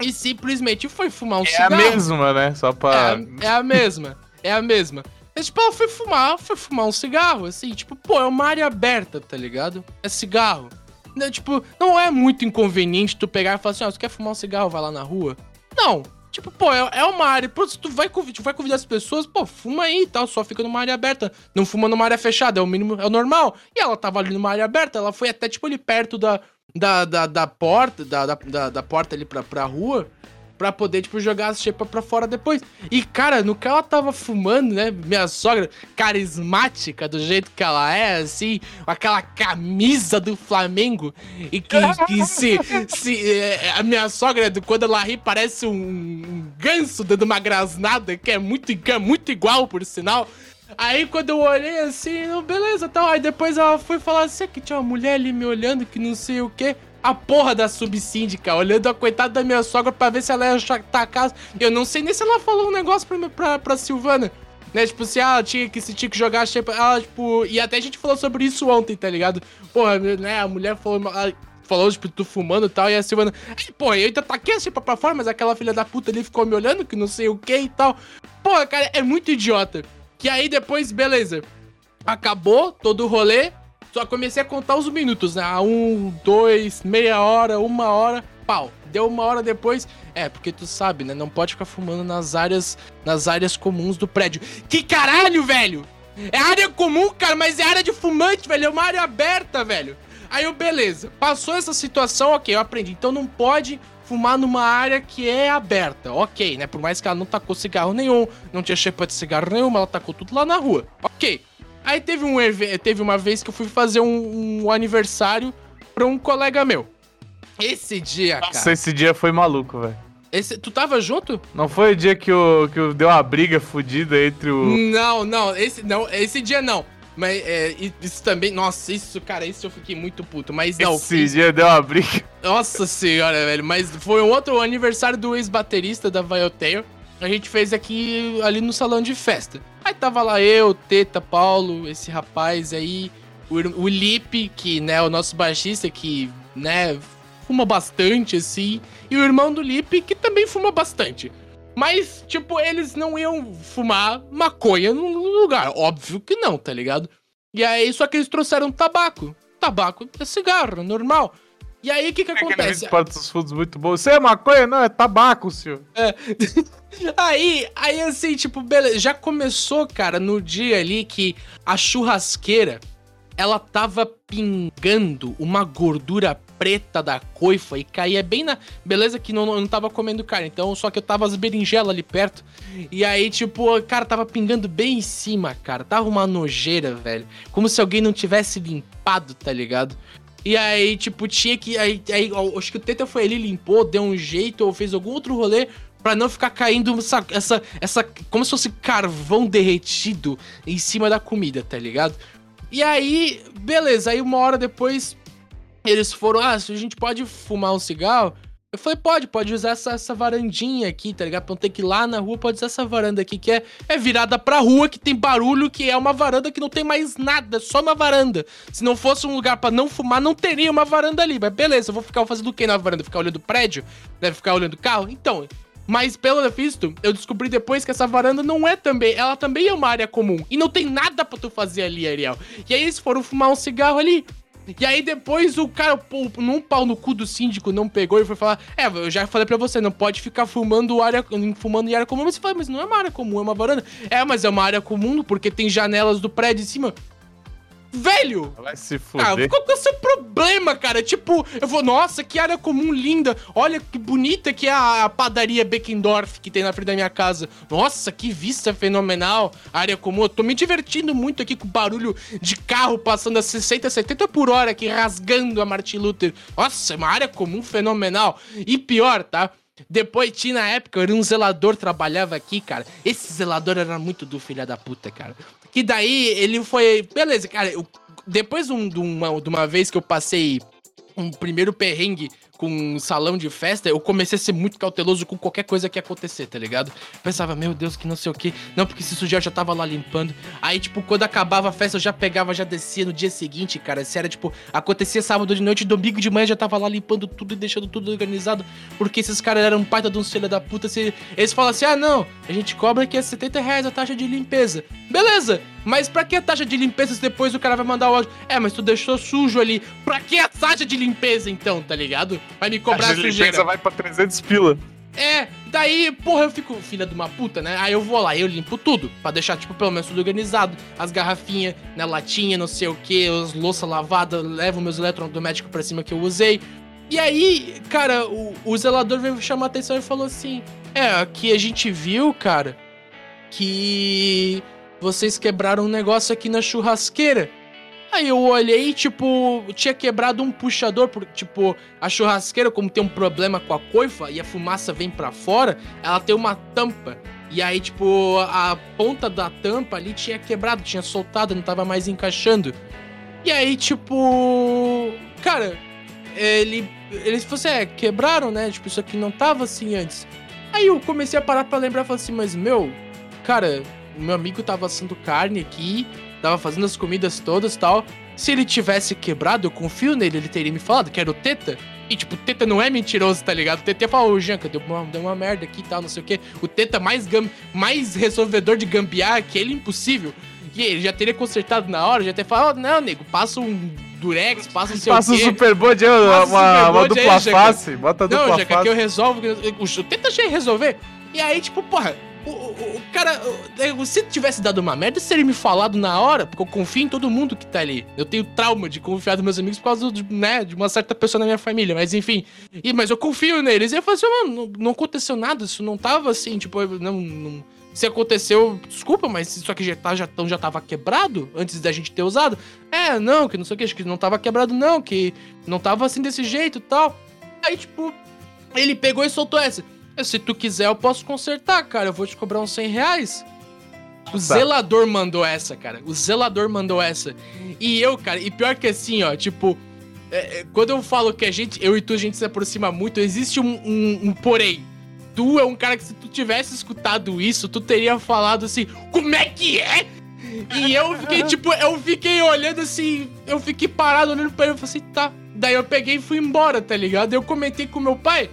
e simplesmente foi fumar um É a cigarro. mesma, né? Só pra. É, é a mesma. É a mesma. E, tipo, ela foi fumar, foi fumar um cigarro, assim, tipo, pô, é uma área aberta, tá ligado? É cigarro. Né, tipo, não é muito inconveniente tu pegar e falar assim, ó, tu quer fumar um cigarro, vai lá na rua. Não. Tipo, pô, é, é uma área. Pô, se tu vai, tu vai convidar as pessoas, pô, fuma aí e tal, só fica numa área aberta. Não fuma numa área fechada, é o mínimo, é o normal. E ela tava ali numa área aberta, ela foi até, tipo, ali perto da, da, da, da porta, da, da, da porta ali pra, pra rua, pra poder, tipo, jogar as xepas pra fora depois. E, cara, no que ela tava fumando, né, minha sogra, carismática do jeito que ela é, assim, com aquela camisa do Flamengo, e que, que se, se é, a minha sogra, quando ela ri, parece um, ganso dando uma grasnada, que é muito, é muito igual, por sinal. Aí quando eu olhei assim, beleza, tal. Aí depois ela foi falar assim, que tinha uma mulher ali me olhando, que não sei o quê. A porra da subsíndica, olhando a coitada da minha sogra pra ver se ela ia chatar a casa. Eu não sei nem se ela falou um negócio pra, pra, pra Silvana. Né, tipo, se ela tinha que, se tinha que jogar ela, tipo... E até a gente falou sobre isso ontem, tá ligado? Porra, né, a mulher falou... ela falou, tipo, tu fumando e tal, e a Silvana... Porra, eu ainda taquei a xepa pra fora, mas aquela filha da puta ali ficou me olhando, que não sei o que e tal. Porra, cara, é muito idiota. Que aí depois, beleza. Acabou todo o rolê. Só comecei a contar os minutos, né? Um, dois, meia hora, uma hora, pau. Deu uma hora depois. É, porque tu sabe, né? Não pode ficar fumando nas áreas, nas áreas comuns do prédio. Que caralho, velho! É área comum, cara, mas é área de fumante, velho. É uma área aberta, velho. Aí eu, beleza. Passou essa situação, ok, eu aprendi. Então não pode fumar numa área que é aberta. Ok, né? Por mais que ela não tacou cigarro nenhum, não tinha chepa de cigarro nenhuma, ela tacou tudo lá na rua. Ok. Aí teve um eve- teve uma vez que eu fui fazer um, um aniversário pra um colega meu. Esse dia, Nossa, cara. esse dia foi maluco, velho. Esse, tu tava junto? Não foi o dia que, o, que o, deu uma briga fodida entre o. Não, não, esse não, esse dia não. Mas é, isso também, nossa, isso, cara, isso eu fiquei muito puto. Mas não, esse dia deu uma briga. Nossa senhora, velho. Mas foi um outro aniversário do ex-baterista da Viotail. A gente fez aqui ali no salão de festa. Aí tava lá eu, Teta, Paulo, esse rapaz aí, o, o Lipe, que, né, o nosso baixista, que, né, fuma bastante, assim. E o irmão do Lipe, que também fuma bastante. Mas, tipo, eles não iam fumar maconha no lugar. Óbvio que não, tá ligado? E aí, só que eles trouxeram tabaco. Tabaco é cigarro, normal. E aí, o que que acontece? Para dos fundos muito bom. Isso é maconha? Não, é tabaco, senhor. Aí, aí assim, tipo, beleza, já começou, cara, no dia ali que a churrasqueira, ela tava pingando uma gordura preta da coifa e caía bem na... Beleza que não, não tava comendo carne, então só que eu tava as berinjelas ali perto. E aí, tipo, cara, tava pingando bem em cima, cara. Tava uma nojeira, velho. Como se alguém não tivesse limpado, tá ligado? E aí, tipo, tinha que. Aí, aí, acho que o Teta foi ali, limpou, deu um jeito, ou fez algum outro rolê pra não ficar caindo essa, essa, essa. Como se fosse carvão derretido em cima da comida, tá ligado? E aí, beleza, aí uma hora depois eles foram, ah, se a gente pode fumar um cigarro. Eu falei, pode, pode usar essa, essa varandinha aqui, tá ligado? Pra não ter que ir lá na rua, pode usar essa varanda aqui, que é, é virada pra rua, que tem barulho, que é uma varanda que não tem mais nada, só uma varanda. Se não fosse um lugar pra não fumar, não teria uma varanda ali. Mas beleza, eu vou ficar fazendo o que na varanda? Ficar olhando o prédio? Deve ficar olhando o carro? Então. Mas pelo visto, eu descobri depois que essa varanda não é também. Ela também é uma área comum. E não tem nada pra tu fazer ali, Ariel. E aí eles foram fumar um cigarro ali. E aí depois o cara, pô, num pau no cu do síndico, não pegou e foi falar: É, eu já falei pra você, não pode ficar fumando área, fumando em área comum. Mas você fala, mas não é uma área comum, é uma varanda. É, mas é uma área comum porque tem janelas do prédio em cima. Velho! Vai se Ah, fuder. qual que é o seu problema, cara? Tipo, eu vou, nossa, que área comum linda. Olha que bonita que é a padaria Beckendorf que tem na frente da minha casa. Nossa, que vista fenomenal. Área comum. Eu tô me divertindo muito aqui com o barulho de carro passando a 60, 70 por hora aqui, rasgando a Martin Luther. Nossa, é uma área comum fenomenal. E pior, tá? Depois tinha na época, era um zelador trabalhava aqui, cara. Esse zelador era muito do filho da puta, cara. Que daí ele foi. Beleza, cara. eu- depois de, um- de uma, de uma vez que eu passei um primeiro perrengue com salão de festa, eu comecei a ser muito cauteloso com qualquer coisa que acontecer, tá ligado? Pensava, meu Deus, que não sei o que. Não, porque se sujar eu já tava lá limpando. Aí, tipo, quando acabava a festa, eu já pegava, já descia no dia seguinte, cara. Se era, tipo, acontecia sábado de noite, domingo de manhã, já tava lá limpando tudo e deixando tudo organizado. Porque esses caras eram baita de um filho da puta. Se, eles falam assim, ah, não, a gente cobra aqui é 70 reais a taxa de limpeza. Beleza, mas pra que a taxa de limpeza se depois o cara vai mandar o áudio? É, mas tu deixou sujo ali. Pra que a taxa de limpeza então, tá ligado? Vai me cobrar a a sujeira. limpeza vai pra 300 pila. É, daí, porra, eu fico filha de uma puta, né? Aí eu vou lá, eu limpo tudo, pra deixar, tipo, pelo menos tudo organizado. As garrafinhas, né, latinha, não sei o que, as louça lavada, levo meus eletrodomésticos pra cima que eu usei. E aí, cara, o, o zelador veio chamar a atenção e falou assim: É, aqui a gente viu, cara, que vocês quebraram um negócio aqui na churrasqueira. Aí eu olhei, tipo, tinha quebrado um puxador, porque, tipo, a churrasqueira, como tem um problema com a coifa e a fumaça vem para fora, ela tem uma tampa. E aí, tipo, a ponta da tampa ali tinha quebrado, tinha soltado, não tava mais encaixando. E aí, tipo. Cara, ele. Ele falou assim: é, quebraram, né? Tipo, isso aqui não tava assim antes. Aí eu comecei a parar pra lembrar e falei assim: mas meu, cara, meu amigo tava assando carne aqui, tava fazendo as comidas todas e tal. Se ele tivesse quebrado, eu confio nele, ele teria me falado que era o Teta. E, tipo, o Teta não é mentiroso, tá ligado? O Teta ia falar, ô, Janka, deu uma, deu uma merda aqui e tal, não sei o quê. O Teta mais, gam mais resolvedor de gambiar que ele, impossível. E ele já teria consertado na hora, já teria falado, oh, não, nego, passa um durex, passa não sei Passa o um quê. super bode, uma, Passa o uma, super uma bode aí, dupla Jaca. face. Bota Não, dupla já que aqui face. eu resolvo. O Teta achei resolver. E aí, tipo, porra, o, o, o cara. o- Se tivesse dado uma merda, seria me falado na hora, porque eu confio em todo mundo que tá ali. Eu tenho trauma de confiar nos meus amigos por causa de, né, de uma certa pessoa na minha família, mas enfim. E, mas eu confio neles. E eu falei assim, mano, não, não aconteceu nada, isso não tava assim, tipo, não. não- se aconteceu, desculpa, mas isso aqui já, tá, já, então já tava quebrado antes da gente ter usado. É, não, que não sei o que, acho que não tava quebrado, não, que não tava assim desse jeito e tal. Aí, tipo, ele pegou e soltou essa. Se tu quiser, eu posso consertar, cara. Eu vou te cobrar uns 100 reais. O zelador mandou essa, cara. O zelador mandou essa. E eu, cara, e pior que assim, ó, tipo. é, é, quando eu falo que a gente, eu e tu, a gente se aproxima muito, existe um, um, um porém. Tu é um cara que se tu tivesse escutado isso, tu teria falado assim, como é que é? E eu fiquei, tipo, eu fiquei olhando assim, eu fiquei parado olhando pra ele e falei assim, tá. Daí eu peguei e fui embora, tá ligado? Eu comentei com meu pai.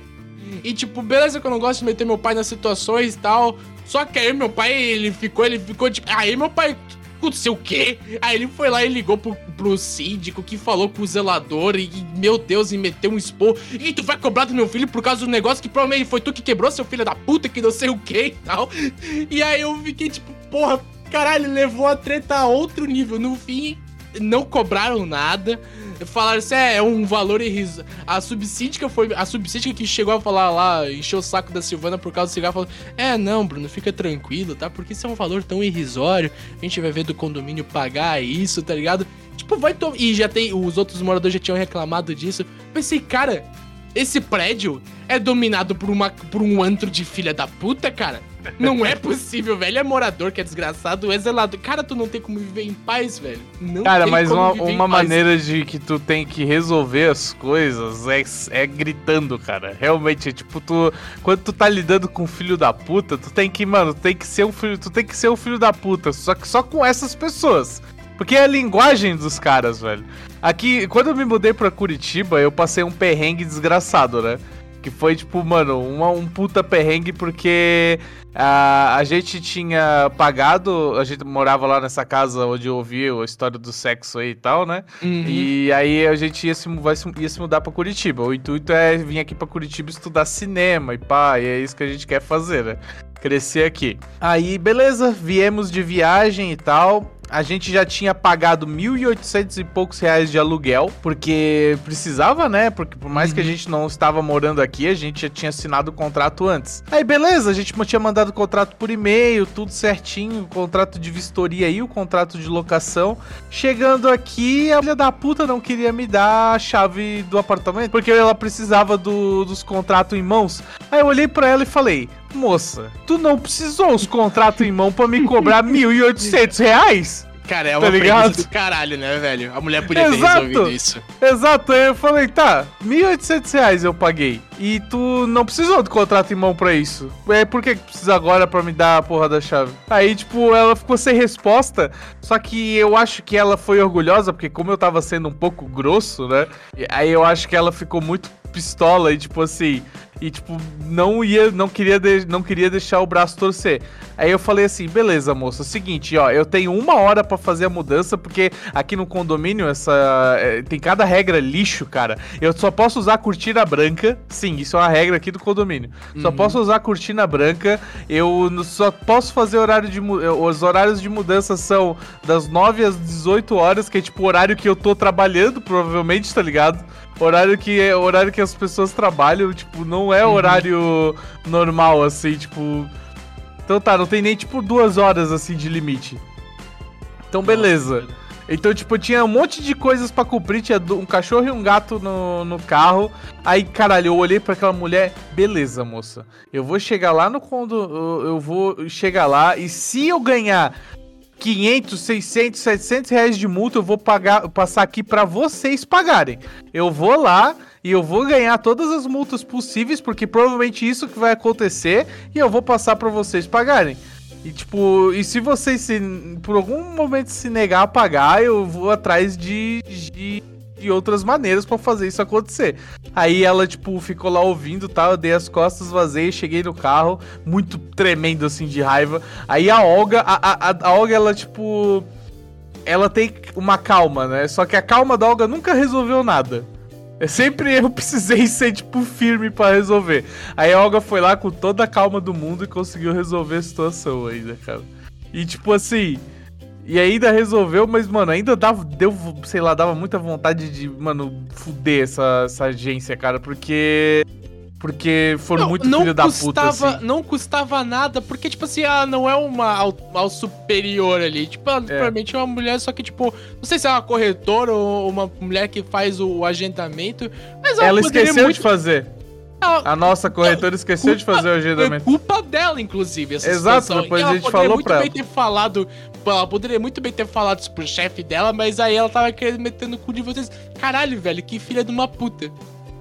E tipo, beleza que eu não gosto de meter meu pai nas situações e tal. Só que aí meu pai, ele ficou, ele ficou tipo. Aí meu pai. Aconteceu o quê? Aí ele foi lá e ligou pro, pro síndico que falou com o zelador e, meu Deus, e meteu um expor. E tu vai cobrar do meu filho por causa do negócio que provavelmente foi tu que quebrou, seu filho da puta, que não sei o que e tal. E aí eu fiquei tipo, porra, caralho, levou a treta a outro nível. No fim, não cobraram nada. Falaram assim, é, é um valor irrisório. A subsíndica foi. A subsíndica que chegou a falar lá, encheu o saco da Silvana por causa do cigarro, falou: É, não, Bruno, fica tranquilo, tá? Porque isso é um valor tão irrisório. A gente vai ver do condomínio pagar isso, tá ligado? Tipo, vai tomar. E já tem. Os outros moradores já tinham reclamado disso. Pensei, cara, esse prédio é dominado por, uma, por um antro de filha da puta, cara. Não é possível, velho. É morador que é desgraçado, é zelador. Cara, tu não tem como viver em paz, velho. Não Cara, tem mas como uma, viver em uma paz. maneira de que tu tem que resolver as coisas é, é gritando, cara. Realmente, é tipo, tu. Quando tu tá lidando com um filho da puta, tu tem que, mano, tem que ser um filho. Tu tem que ser um filho da puta. Só que só com essas pessoas. Porque é a linguagem dos caras, velho. Aqui, quando eu me mudei pra Curitiba, eu passei um perrengue desgraçado, né? Que foi, tipo, mano, uma, um puta perrengue porque a, a gente tinha pagado. A gente morava lá nessa casa onde eu ouvi a história do sexo aí e tal, né? Uhum. E aí a gente ia se, vai ia se mudar pra Curitiba. O intuito é vir aqui pra Curitiba estudar cinema e pá, e é isso que a gente quer fazer, né? Crescer aqui. Aí, beleza, viemos de viagem e tal. A gente já tinha pagado 1.800 e poucos reais de aluguel, porque precisava, né? Porque por mais que a gente não estava morando aqui, a gente já tinha assinado o contrato antes. Aí, beleza, a gente tinha mandado o contrato por e-mail, tudo certinho, o contrato de vistoria e o contrato de locação. Chegando aqui, a filha da puta não queria me dar a chave do apartamento, porque ela precisava do- dos contratos em mãos. Aí eu olhei pra ela e falei: Moça, tu não precisou os contratos em mão pra me cobrar 1.800 reais? Cara, é Tá uma ligado? preguiça do caralho, né, velho? A mulher podia ter Exato. resolvido isso. Exato, aí eu falei, tá, 1.800 reais eu paguei. E tu não precisou do contrato em mão pra isso. É, por que que precisa agora pra me dar a porra da chave? Aí, tipo, ela ficou sem resposta. Só que eu acho que ela foi orgulhosa, porque como eu tava sendo um pouco grosso, né? e Aí eu acho que ela ficou muito pistola e, tipo assim. E, tipo, não ia, não queria, de- não queria deixar o braço torcer. Aí eu falei assim, beleza, moça, o seguinte, ó, eu tenho uma hora pra fazer a mudança, porque aqui no condomínio essa é, tem cada regra lixo, cara. Eu só posso usar cortina branca, sim, isso é uma regra aqui do condomínio. Só Uhum. posso usar cortina branca, eu só posso fazer horário de os horários de mudança são das 9 às 18 horas, que é tipo o horário que eu tô trabalhando, provavelmente, tá ligado? Horário que é horário que as pessoas trabalham, tipo, não é Uhum. horário normal assim, tipo, então tá, não tem nem tipo duas horas assim de limite. Então beleza. Então, tipo, tinha um monte de coisas pra cumprir. Tinha um cachorro e um gato no, no carro. Aí, caralho, eu olhei pra aquela mulher. Beleza, moça. Eu vou chegar lá no condo. Eu vou chegar lá. E se eu ganhar 500, 600, 700 reais de multa, eu vou pagar, passar aqui pra vocês pagarem. Eu vou lá e eu vou ganhar todas as multas possíveis, porque provavelmente isso que vai acontecer. E eu vou passar pra vocês pagarem. E tipo, e se vocês se, por algum momento se negar a pagar, eu vou atrás de, de, de outras maneiras pra fazer isso acontecer. Aí ela, tipo, ficou lá ouvindo, tá? Eu dei as costas, vazei, cheguei no carro, muito tremendo assim de raiva. Aí a Olga, a, a, a Olga, ela, tipo. Ela tem uma calma, né? Só que a calma da Olga nunca resolveu nada. É sempre eu precisei ser, tipo, firme pra resolver. Aí a Olga foi lá com toda a calma do mundo e conseguiu resolver a situação ainda, cara. E tipo assim. E ainda resolveu, mas, mano, ainda dava, deu, sei lá, dava muita vontade de, mano, fuder essa, essa agência, cara, porque. Porque foram muito filho da puta, custava, assim. Não custava nada, porque, tipo assim, ela não é uma ao, ao superior ali. Tipo, ela provavelmente é uma mulher, só que, tipo, não sei se é uma corretora ou uma mulher que faz o agendamento. Mas ela, Ela esqueceu muito- de fazer. A nossa corretora esqueceu de fazer o É agendamento. culpa dela, inclusive, essa Exato, situação. depois a ela gente poderia falou muito pra bem ela. ter falado, ela poderia muito bem ter falado isso pro chefe dela, mas aí ela tava querendo meter no cu de vocês. Caralho, velho, que filha de uma puta.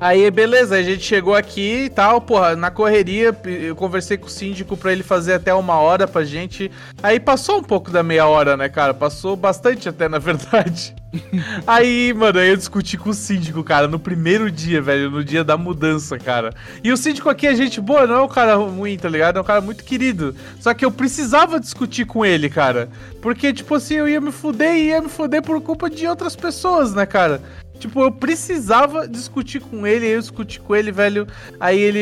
Aí, beleza, a gente chegou aqui e tal, porra, na correria, eu conversei com o síndico pra ele fazer até uma hora pra gente. Aí passou um pouco da meia hora, né, cara? Passou bastante até, na verdade. Aí, mano, aí eu discuti com o síndico, cara, no primeiro dia, velho, no dia da mudança, cara. E o síndico aqui é gente boa, não é um cara ruim, tá ligado? É um cara muito querido. Só que eu precisava discutir com ele, cara. Porque, tipo assim, eu ia me fuder e ia me fuder por culpa de outras pessoas, né, cara? Tipo, eu precisava discutir com ele, eu discuti com ele, velho. Aí ele.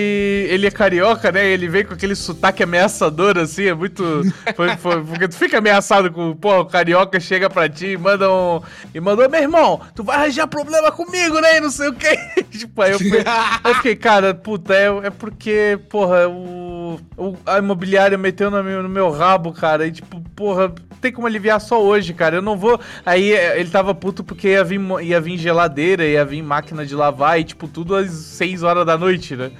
Ele é carioca, né? Ele vem com aquele sotaque ameaçador, assim, é muito. Foi, foi- porque tu fica ameaçado com. Pô, o carioca chega pra ti e manda um. E mandou, meu irmão, tu vai arranjar problema comigo, né? E não sei o que. tipo, aí eu fui. Eu fiquei, cara, puta, é, é porque, porra, o, a imobiliária meteu no meu, no meu rabo, cara. E tipo, porra, tem como aliviar só hoje, cara. Eu não vou. Aí é, ele tava puto porque ia vir, ia vir geladeira, ia vir máquina de lavar e, tipo, tudo às 6 horas da noite, né?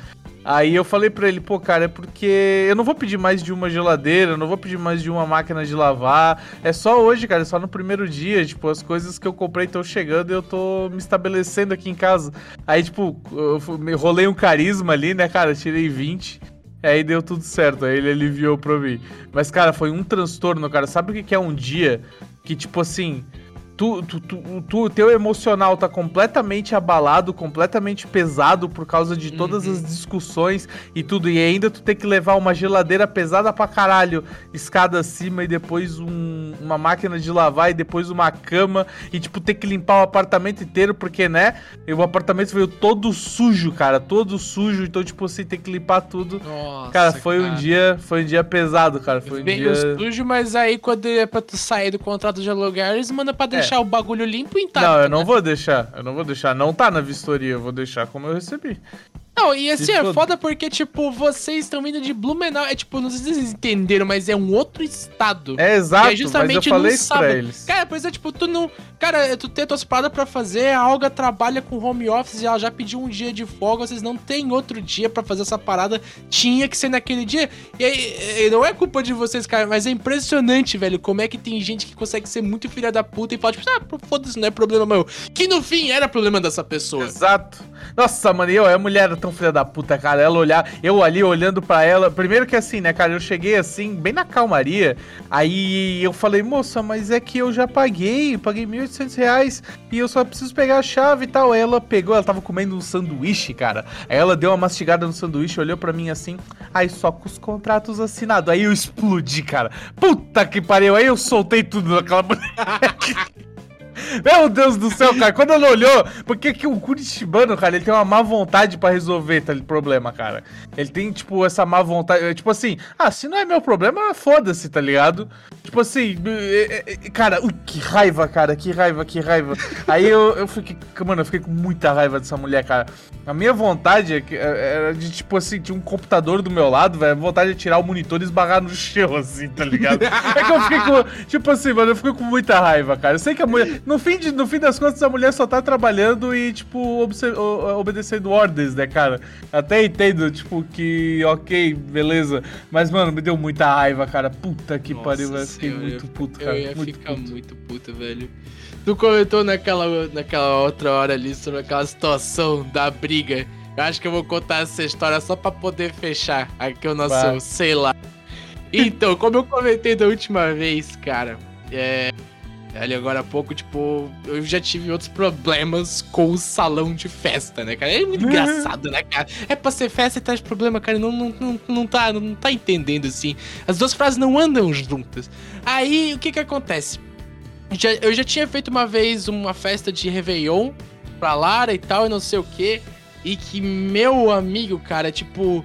Aí eu falei pra ele, pô, cara, é porque eu não vou pedir mais de uma geladeira, não vou pedir mais de uma máquina de lavar. É só hoje, cara, é só no primeiro dia. Tipo, as coisas que eu comprei estão chegando e eu tô me estabelecendo aqui em casa. Aí, tipo, eu rolei um carisma ali, né, cara? Tirei 20. Aí deu tudo certo, aí ele aliviou pra mim. Mas, cara, foi um transtorno, cara. Sabe o que é um dia que, tipo assim, tu, tu, tu, tu- o teu emocional tá completamente abalado, completamente pesado por causa de todas Uhum. as discussões e tudo. E ainda tu tem que levar uma geladeira pesada pra caralho, escada acima e depois um- uma máquina de lavar e depois uma cama. E, tipo, ter que limpar o apartamento inteiro, porque, né? O apartamento veio todo sujo, cara, todo sujo. Então, tipo assim, tem que limpar tudo. Nossa, Cara, foi um dia, foi um dia pesado, cara. Foi um Veio dia. sujo, mas aí quando é pra tu sair do contrato de aluguel, eles mandam pra deixar o bagulho limpo e intacto. Não, eu não né? vou deixar. Eu não vou deixar. Não tá na vistoria, eu vou deixar como eu recebi. Não, e assim, é foda. porque, tipo, vocês estão vindo de Blumenau. É tipo, não sei se vocês entenderam, mas é um outro estado. É exato, é mas eu justamente falei isso pra sábado. eles. Cara, pois é, tipo, tu não. Cara, tu tem tuas paradas pra fazer, a Olga trabalha com home office e ela já pediu um dia de folga, vocês não tem outro dia pra fazer essa parada, tinha que ser naquele dia. E aí, e não é culpa de vocês, cara, mas é impressionante, velho, como é que tem gente que consegue ser muito filha da puta e fala, tipo, ah, foda-se, não é problema meu. Que no fim era problema dessa pessoa. Exato. Nossa, mano, eu, a mulher era tão filha da puta, cara. Ela olhar, eu ali olhando pra ela. Primeiro que assim, né, cara, eu cheguei assim, bem na calmaria. Aí eu falei, moça, mas é que eu já paguei, paguei 1.800 reais e eu só preciso pegar a chave e tal. Ela pegou, ela tava comendo um sanduíche, cara. Aí ela deu uma mastigada no sanduíche, olhou pra mim assim, aí só com os contratos assinados. Aí eu explodi, cara. Puta que pariu. Aí eu soltei tudo naquela mulher. Meu Deus do céu, cara. Quando ela olhou, porque que o Curitibano, cara, ele tem uma má vontade pra resolver tá, o problema, cara. Ele tem, tipo, essa má vontade. é, Tipo assim, ah, se não é meu problema, foda-se, tá ligado? Tipo assim, é, é, cara, ui, que raiva, cara, que raiva, que raiva. Aí eu, eu fiquei, mano, eu fiquei com muita raiva dessa mulher, cara. A minha vontade era de, tipo assim, tinha um computador do meu lado, velho. Vontade de tirar o monitor e esbarrar no chão, assim, tá ligado? É que eu fiquei com. Tipo assim, mano, eu fiquei com muita raiva, cara. Eu sei que a mulher. No fim, de, no fim das contas, a mulher só tá trabalhando e, tipo, obedecendo ordens, né, cara? Até entendo, tipo, que, ok, beleza. Mas, mano, me deu muita raiva, cara. Puta que Nossa pariu, velho. Fiquei muito puto, cara. Eu ia muito ficar puto. muito puto, velho. Tu comentou naquela, naquela outra hora ali sobre aquela situação da briga. Eu acho que eu vou contar essa história só pra poder fechar aqui o nosso, sei lá. Então, como eu comentei da última vez, cara, é. Ali agora há pouco, tipo, eu já tive outros problemas com o salão de festa, né, cara? É muito engraçado, né, cara? É pra ser festa e traz problema, cara. Não, não, não, não, tá, não tá entendendo assim. As duas frases não andam juntas. Aí, o que que acontece? Já- eu já tinha feito uma vez uma festa de Réveillon pra Lara e tal, e não sei o que. E que meu amigo, cara, tipo.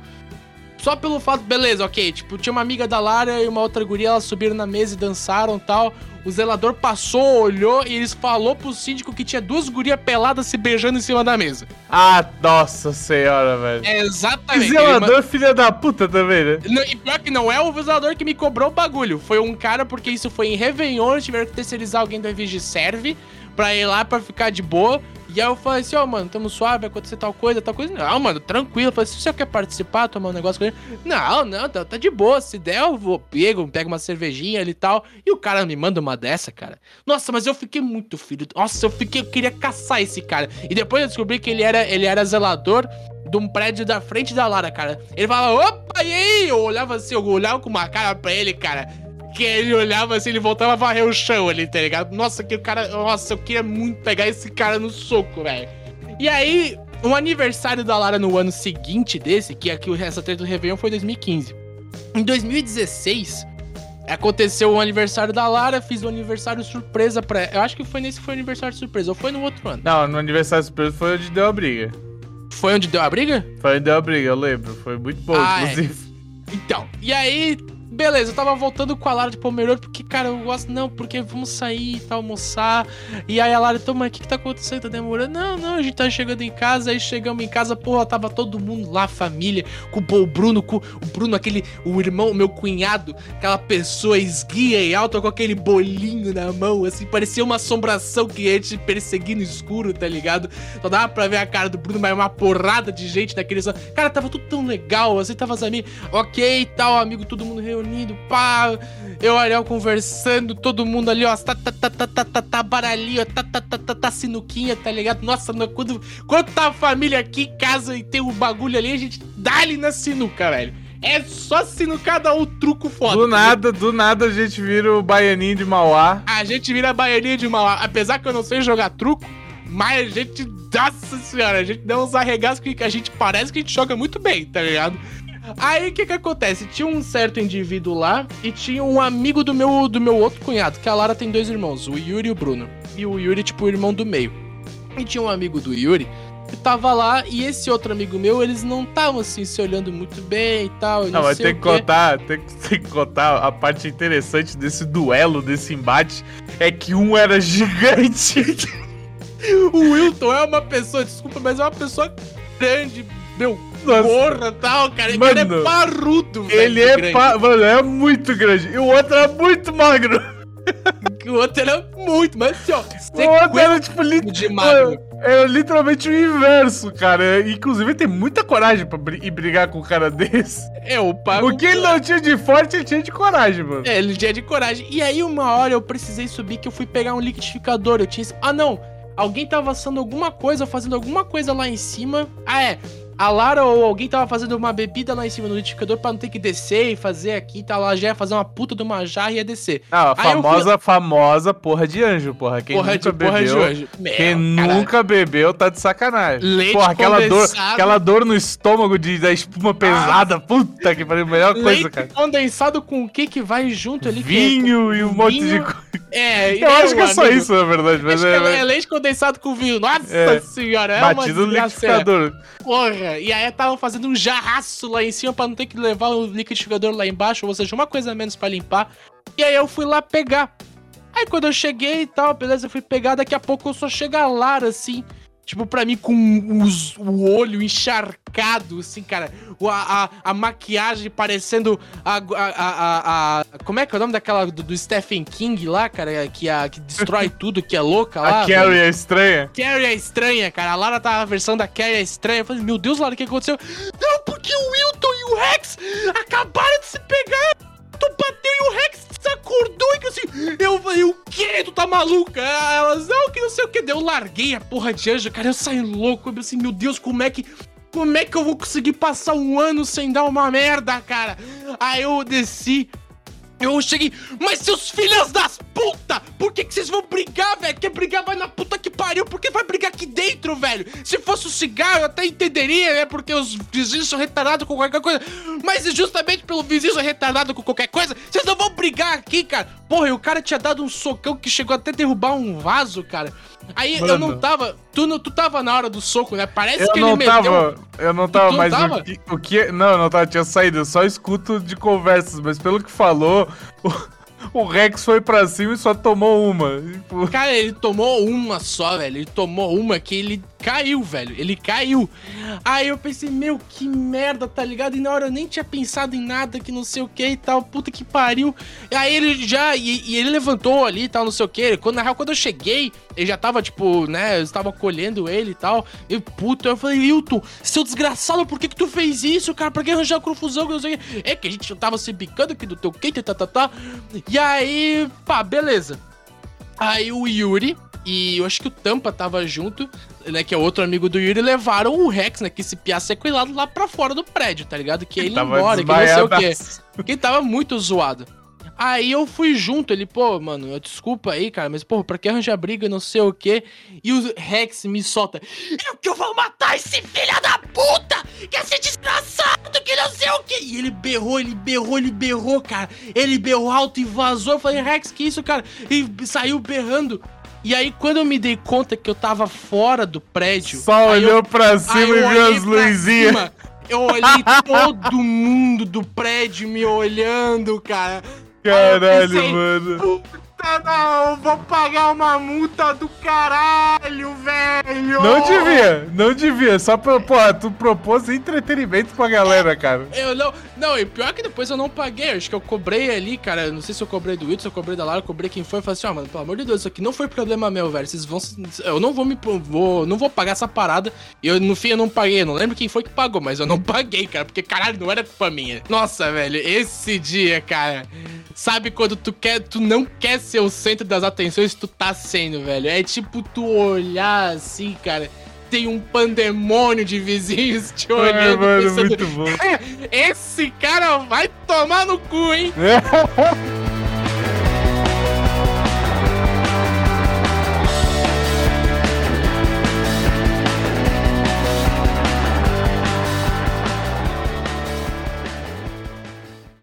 Só pelo fato, beleza, ok. Tipo, tinha uma amiga da Lara e uma outra guria, elas subiram na mesa e dançaram e tal. O zelador passou, olhou e eles falou pro síndico que tinha duas gurias peladas se beijando em cima da mesa. Ah, nossa senhora, velho. É Que exatamente. zelador, filha da puta também, né? Não, e pior que não é o zelador que me cobrou o bagulho. Foi um cara, porque isso foi em Réveillon, eles tiveram que terceirizar alguém da Vigiserve pra ir lá pra ficar de boa. E aí eu falei assim, ó, mano, tamo suave, vai acontecer tal coisa, tal coisa. Não, mano, tranquilo. Eu falei, se você quer participar, tomar um negócio com ele. Não, não, tá, tá de boa. Se der, eu vou, pego, pego uma cervejinha ali e tal. E o cara me manda uma dessa, cara. Nossa, mas eu fiquei muito filho. Nossa, eu fiquei, eu queria caçar esse cara. E depois eu descobri que ele era, ele era zelador de um prédio da frente da Lara, cara. Ele falava, opa, e aí? Eu olhava assim, eu olhava com uma cara pra ele, cara. Que ele olhava assim, ele voltava a varrer o chão ali, tá ligado? Nossa, que o cara. Nossa, eu queria muito pegar esse cara no soco, velho. E aí, o aniversário da Lara no ano seguinte desse, que aqui essa treta do Réveillon foi 2015. Em 2016, aconteceu o aniversário da Lara, fiz um aniversário surpresa pra ela. Eu acho que foi nesse que foi o aniversário surpresa, ou foi no outro ano. Não, no aniversário surpresa foi onde deu a briga. Foi onde deu a briga? Foi onde deu a briga, eu lembro. Foi muito bom, Ah, é. inclusive. Então, e aí, beleza, eu tava voltando com a Lara de Pomerode, porque, cara, eu gosto, não, porque vamos sair e tal, almoçar. E aí a Lara, então, mas o que que tá acontecendo? Tá demorando? Não, não, a gente tá chegando em casa, aí chegamos em casa, porra, tava todo mundo lá, família, com o Bruno, com o Bruno, aquele, o irmão, meu cunhado, aquela pessoa esguia e alta com aquele bolinho na mão, assim, parecia uma assombração que ia te perseguir no escuro, tá ligado? Só dava pra ver a cara do Bruno, mas uma porrada de gente naquele. Cara, tava tudo tão legal, assim, tava as amigas, ok tal, amigo, todo mundo reunido, pá. Eu, Ariel, conversando, todo mundo ali, ó, tá, tá, tá, tá, tá, tá, tá, baralhinho, ó, tá, tá, tá, tá, tá, sinuquinha, tá ligado? Nossa, no- quando, quando tá a família aqui em casa e tem o bagulho ali, a gente dá ali na sinuca, velho. É só sinucada ou truco foda. Do nada, do nada a gente vira o baianinho de Mauá. A gente vira baianinha de mal. Apesar que eu não sei jogar truco, mas a gente. Nossa senhora, a gente dá uns arregaços que a gente parece que a gente joga muito bem, tá ligado? Aí o que que acontece? Tinha um certo indivíduo lá e tinha um amigo do meu, do meu outro cunhado, que a Lara tem dois irmãos, o Yuri e o Bruno. E o Yuri, tipo, o irmão do meio. E tinha um amigo do Yuri que tava lá e esse outro amigo meu, eles não estavam assim se olhando muito bem e tal. e Não, mas tem que contar, tem tem que contar a parte interessante desse duelo, desse embate, é que um era gigante. O Wilton é uma pessoa, desculpa, mas é uma pessoa grande, meu, Nossa. porra tal, cara. Ele Mano, é parrudo, velho. Ele é, pa... mano, é muito grande. E o outro é muito magro. O outro era muito, mas assim, ó, O outro era, tipo, lit... de magro. Era literalmente o inverso, cara. Inclusive, ele tem muita coragem pra ir brigar com um cara desse. É, o pago. O que ele não tinha de forte, ele tinha de coragem, mano. É, ele tinha de coragem. E aí, uma hora eu precisei subir que eu fui pegar um liquidificador. Eu tinha. Ah, não! Alguém tava assando alguma coisa, fazendo alguma coisa lá em cima. Ah, é. A Lara ou alguém tava fazendo uma bebida lá em cima do liquidificador pra não ter que descer e fazer aqui e tal. Ela já ia fazer uma puta de uma jarra e ia descer. Ah, a Aí eu famosa, famosa porra de anjo, porra. Quem porra nunca de porra de bebeu. hoje. Quem nunca bebeu tá de sacanagem. Leite porra, aquela dor, condensado. aquela dor no estômago de, da espuma pesada. Puta que pariu, melhor coisa, Leite cara. condensado com o que que vai junto ali? é- Vinho e um monte de vinho, coisa. É, Eu acho que é só amigo. isso, na verdade. Mas Acho que é, é, é leite condensado com vinho. Nossa É. senhora, é uma batido no liquidificador. Porra, e aí tava fazendo um jarraço lá em cima pra não ter que levar o liquidificador lá embaixo, ou seja, uma coisa a menos pra limpar. E aí eu fui lá pegar. Aí quando eu cheguei e tal, beleza, eu fui pegar, daqui a pouco eu só chega a Lara, assim, tipo, pra mim com os- o olho encharcado, assim, cara, a, a, a maquiagem parecendo a, a, a, Como é que é o nome daquela do, do Stephen King lá, cara, que, a, que destrói tudo, que é louca lá? A velho? Carrie é estranha. Carrie é estranha, cara. A Lara tava a versão da Carrie é estranha. Eu falei, meu Deus, Lara, o que aconteceu? Não, porque o Wilton e o Rex acabaram de se pegar. Tu bateu e o Rex acordou e que assim. Eu falei, o quê? Tu tá maluca? Elas, não, que não sei o que. Daí eu larguei a porra de anjo, cara. Eu saí louco. Eu assim, meu Deus, como é que. Como é que eu vou conseguir passar um ano sem dar uma merda, cara? Aí eu desci. Eu cheguei, mas seus filhos das puta! Por que, que vocês vão brigar, velho? Quer brigar, vai na puta que pariu, por que vai brigar aqui dentro, velho? Se fosse o cigarro, eu até entenderia, né? Porque os vizinhos são retardados com qualquer coisa. Mas justamente pelo vizinho ser retardado com qualquer coisa, vocês não vão brigar aqui, cara. Porra, e o cara tinha dado um socão que chegou até derrubar um vaso, cara. Aí eu Mano. não tava. Tu, não, tu tava na hora do soco, né? Parece Eu que não ele meteu. tava. Eu não tava, não mas tava? O, que, o que. Não, eu não tava, tinha saído. Eu só escuto de conversas, mas pelo que falou, o, o Rex foi pra cima e só tomou uma. Cara, ele tomou uma só, velho. Ele tomou uma que ele caiu, velho. Ele caiu. Aí eu pensei, meu, que merda, tá ligado? E na hora eu nem tinha pensado em nada, que não sei o que e tal. Puta que pariu. E aí ele já. E, e ele levantou ali e tal, não sei o que. Quando, na real, quando eu cheguei, ele já tava, tipo, né? Eu estava colhendo ele e tal. E puta, eu falei, Hilton, seu desgraçado, por que que tu fez isso, cara? Pra que arranjar confusão? Que não sei o? É que a gente tava se bicando aqui do teu quente, tá, tá, tá. E aí, pá, beleza. Aí o Yuri e eu acho que o Tampa tava junto, né? Que é outro amigo do Yuri, levaram o Rex, né? Que esse piá sequelado lá pra fora do prédio, tá ligado? Que ele tava embora, que não sei o quê. desmaiadaço. Porque ele tava muito zoado. Aí eu fui junto, ele, pô, mano, desculpa aí, cara, mas, pô, pra que arranjar briga, não sei o quê. E o Rex me solta. Eu que eu vou matar esse filho da puta! Que esse desgraçado, que não sei o quê. E ele berrou, ele berrou, ele berrou, cara. Ele berrou alto e vazou. Eu falei, Rex, que isso, cara? E saiu berrando. E aí, quando eu me dei conta que eu tava fora do prédio. Só aí eu olhou pra cima e viu as luzinhas. Eu olhei todo mundo do prédio me olhando, cara. Caralho, pensei, mano. Puta, não, vou pagar uma multa do caralho, velho. Não devia, não devia. Só pra, porra, tu propôs entretenimento pra galera, cara. Eu não. Não, e pior que depois eu não paguei. Acho que eu cobrei ali, cara. Não sei se eu cobrei do Wilton, se eu cobrei da Lara, eu cobrei quem foi. Eu falei assim, ó, mano, pelo amor de Deus, isso aqui não foi problema meu, velho. Vocês vão. Eu não vou me. Vou, não vou pagar essa parada. E eu, no fim, eu não paguei. Eu não lembro quem foi que pagou, mas eu não paguei, cara. Porque, caralho, não era culpa minha. Nossa, velho, esse dia, cara. Sabe quando tu quer. Tu não quer ser o centro das atenções, tu tá sendo, velho. É tipo tu olhar assim, cara. Tem um pandemônio de vizinhos te olhando. É, mano, pensando, muito bom. Esse cara vai tomar no cu, hein?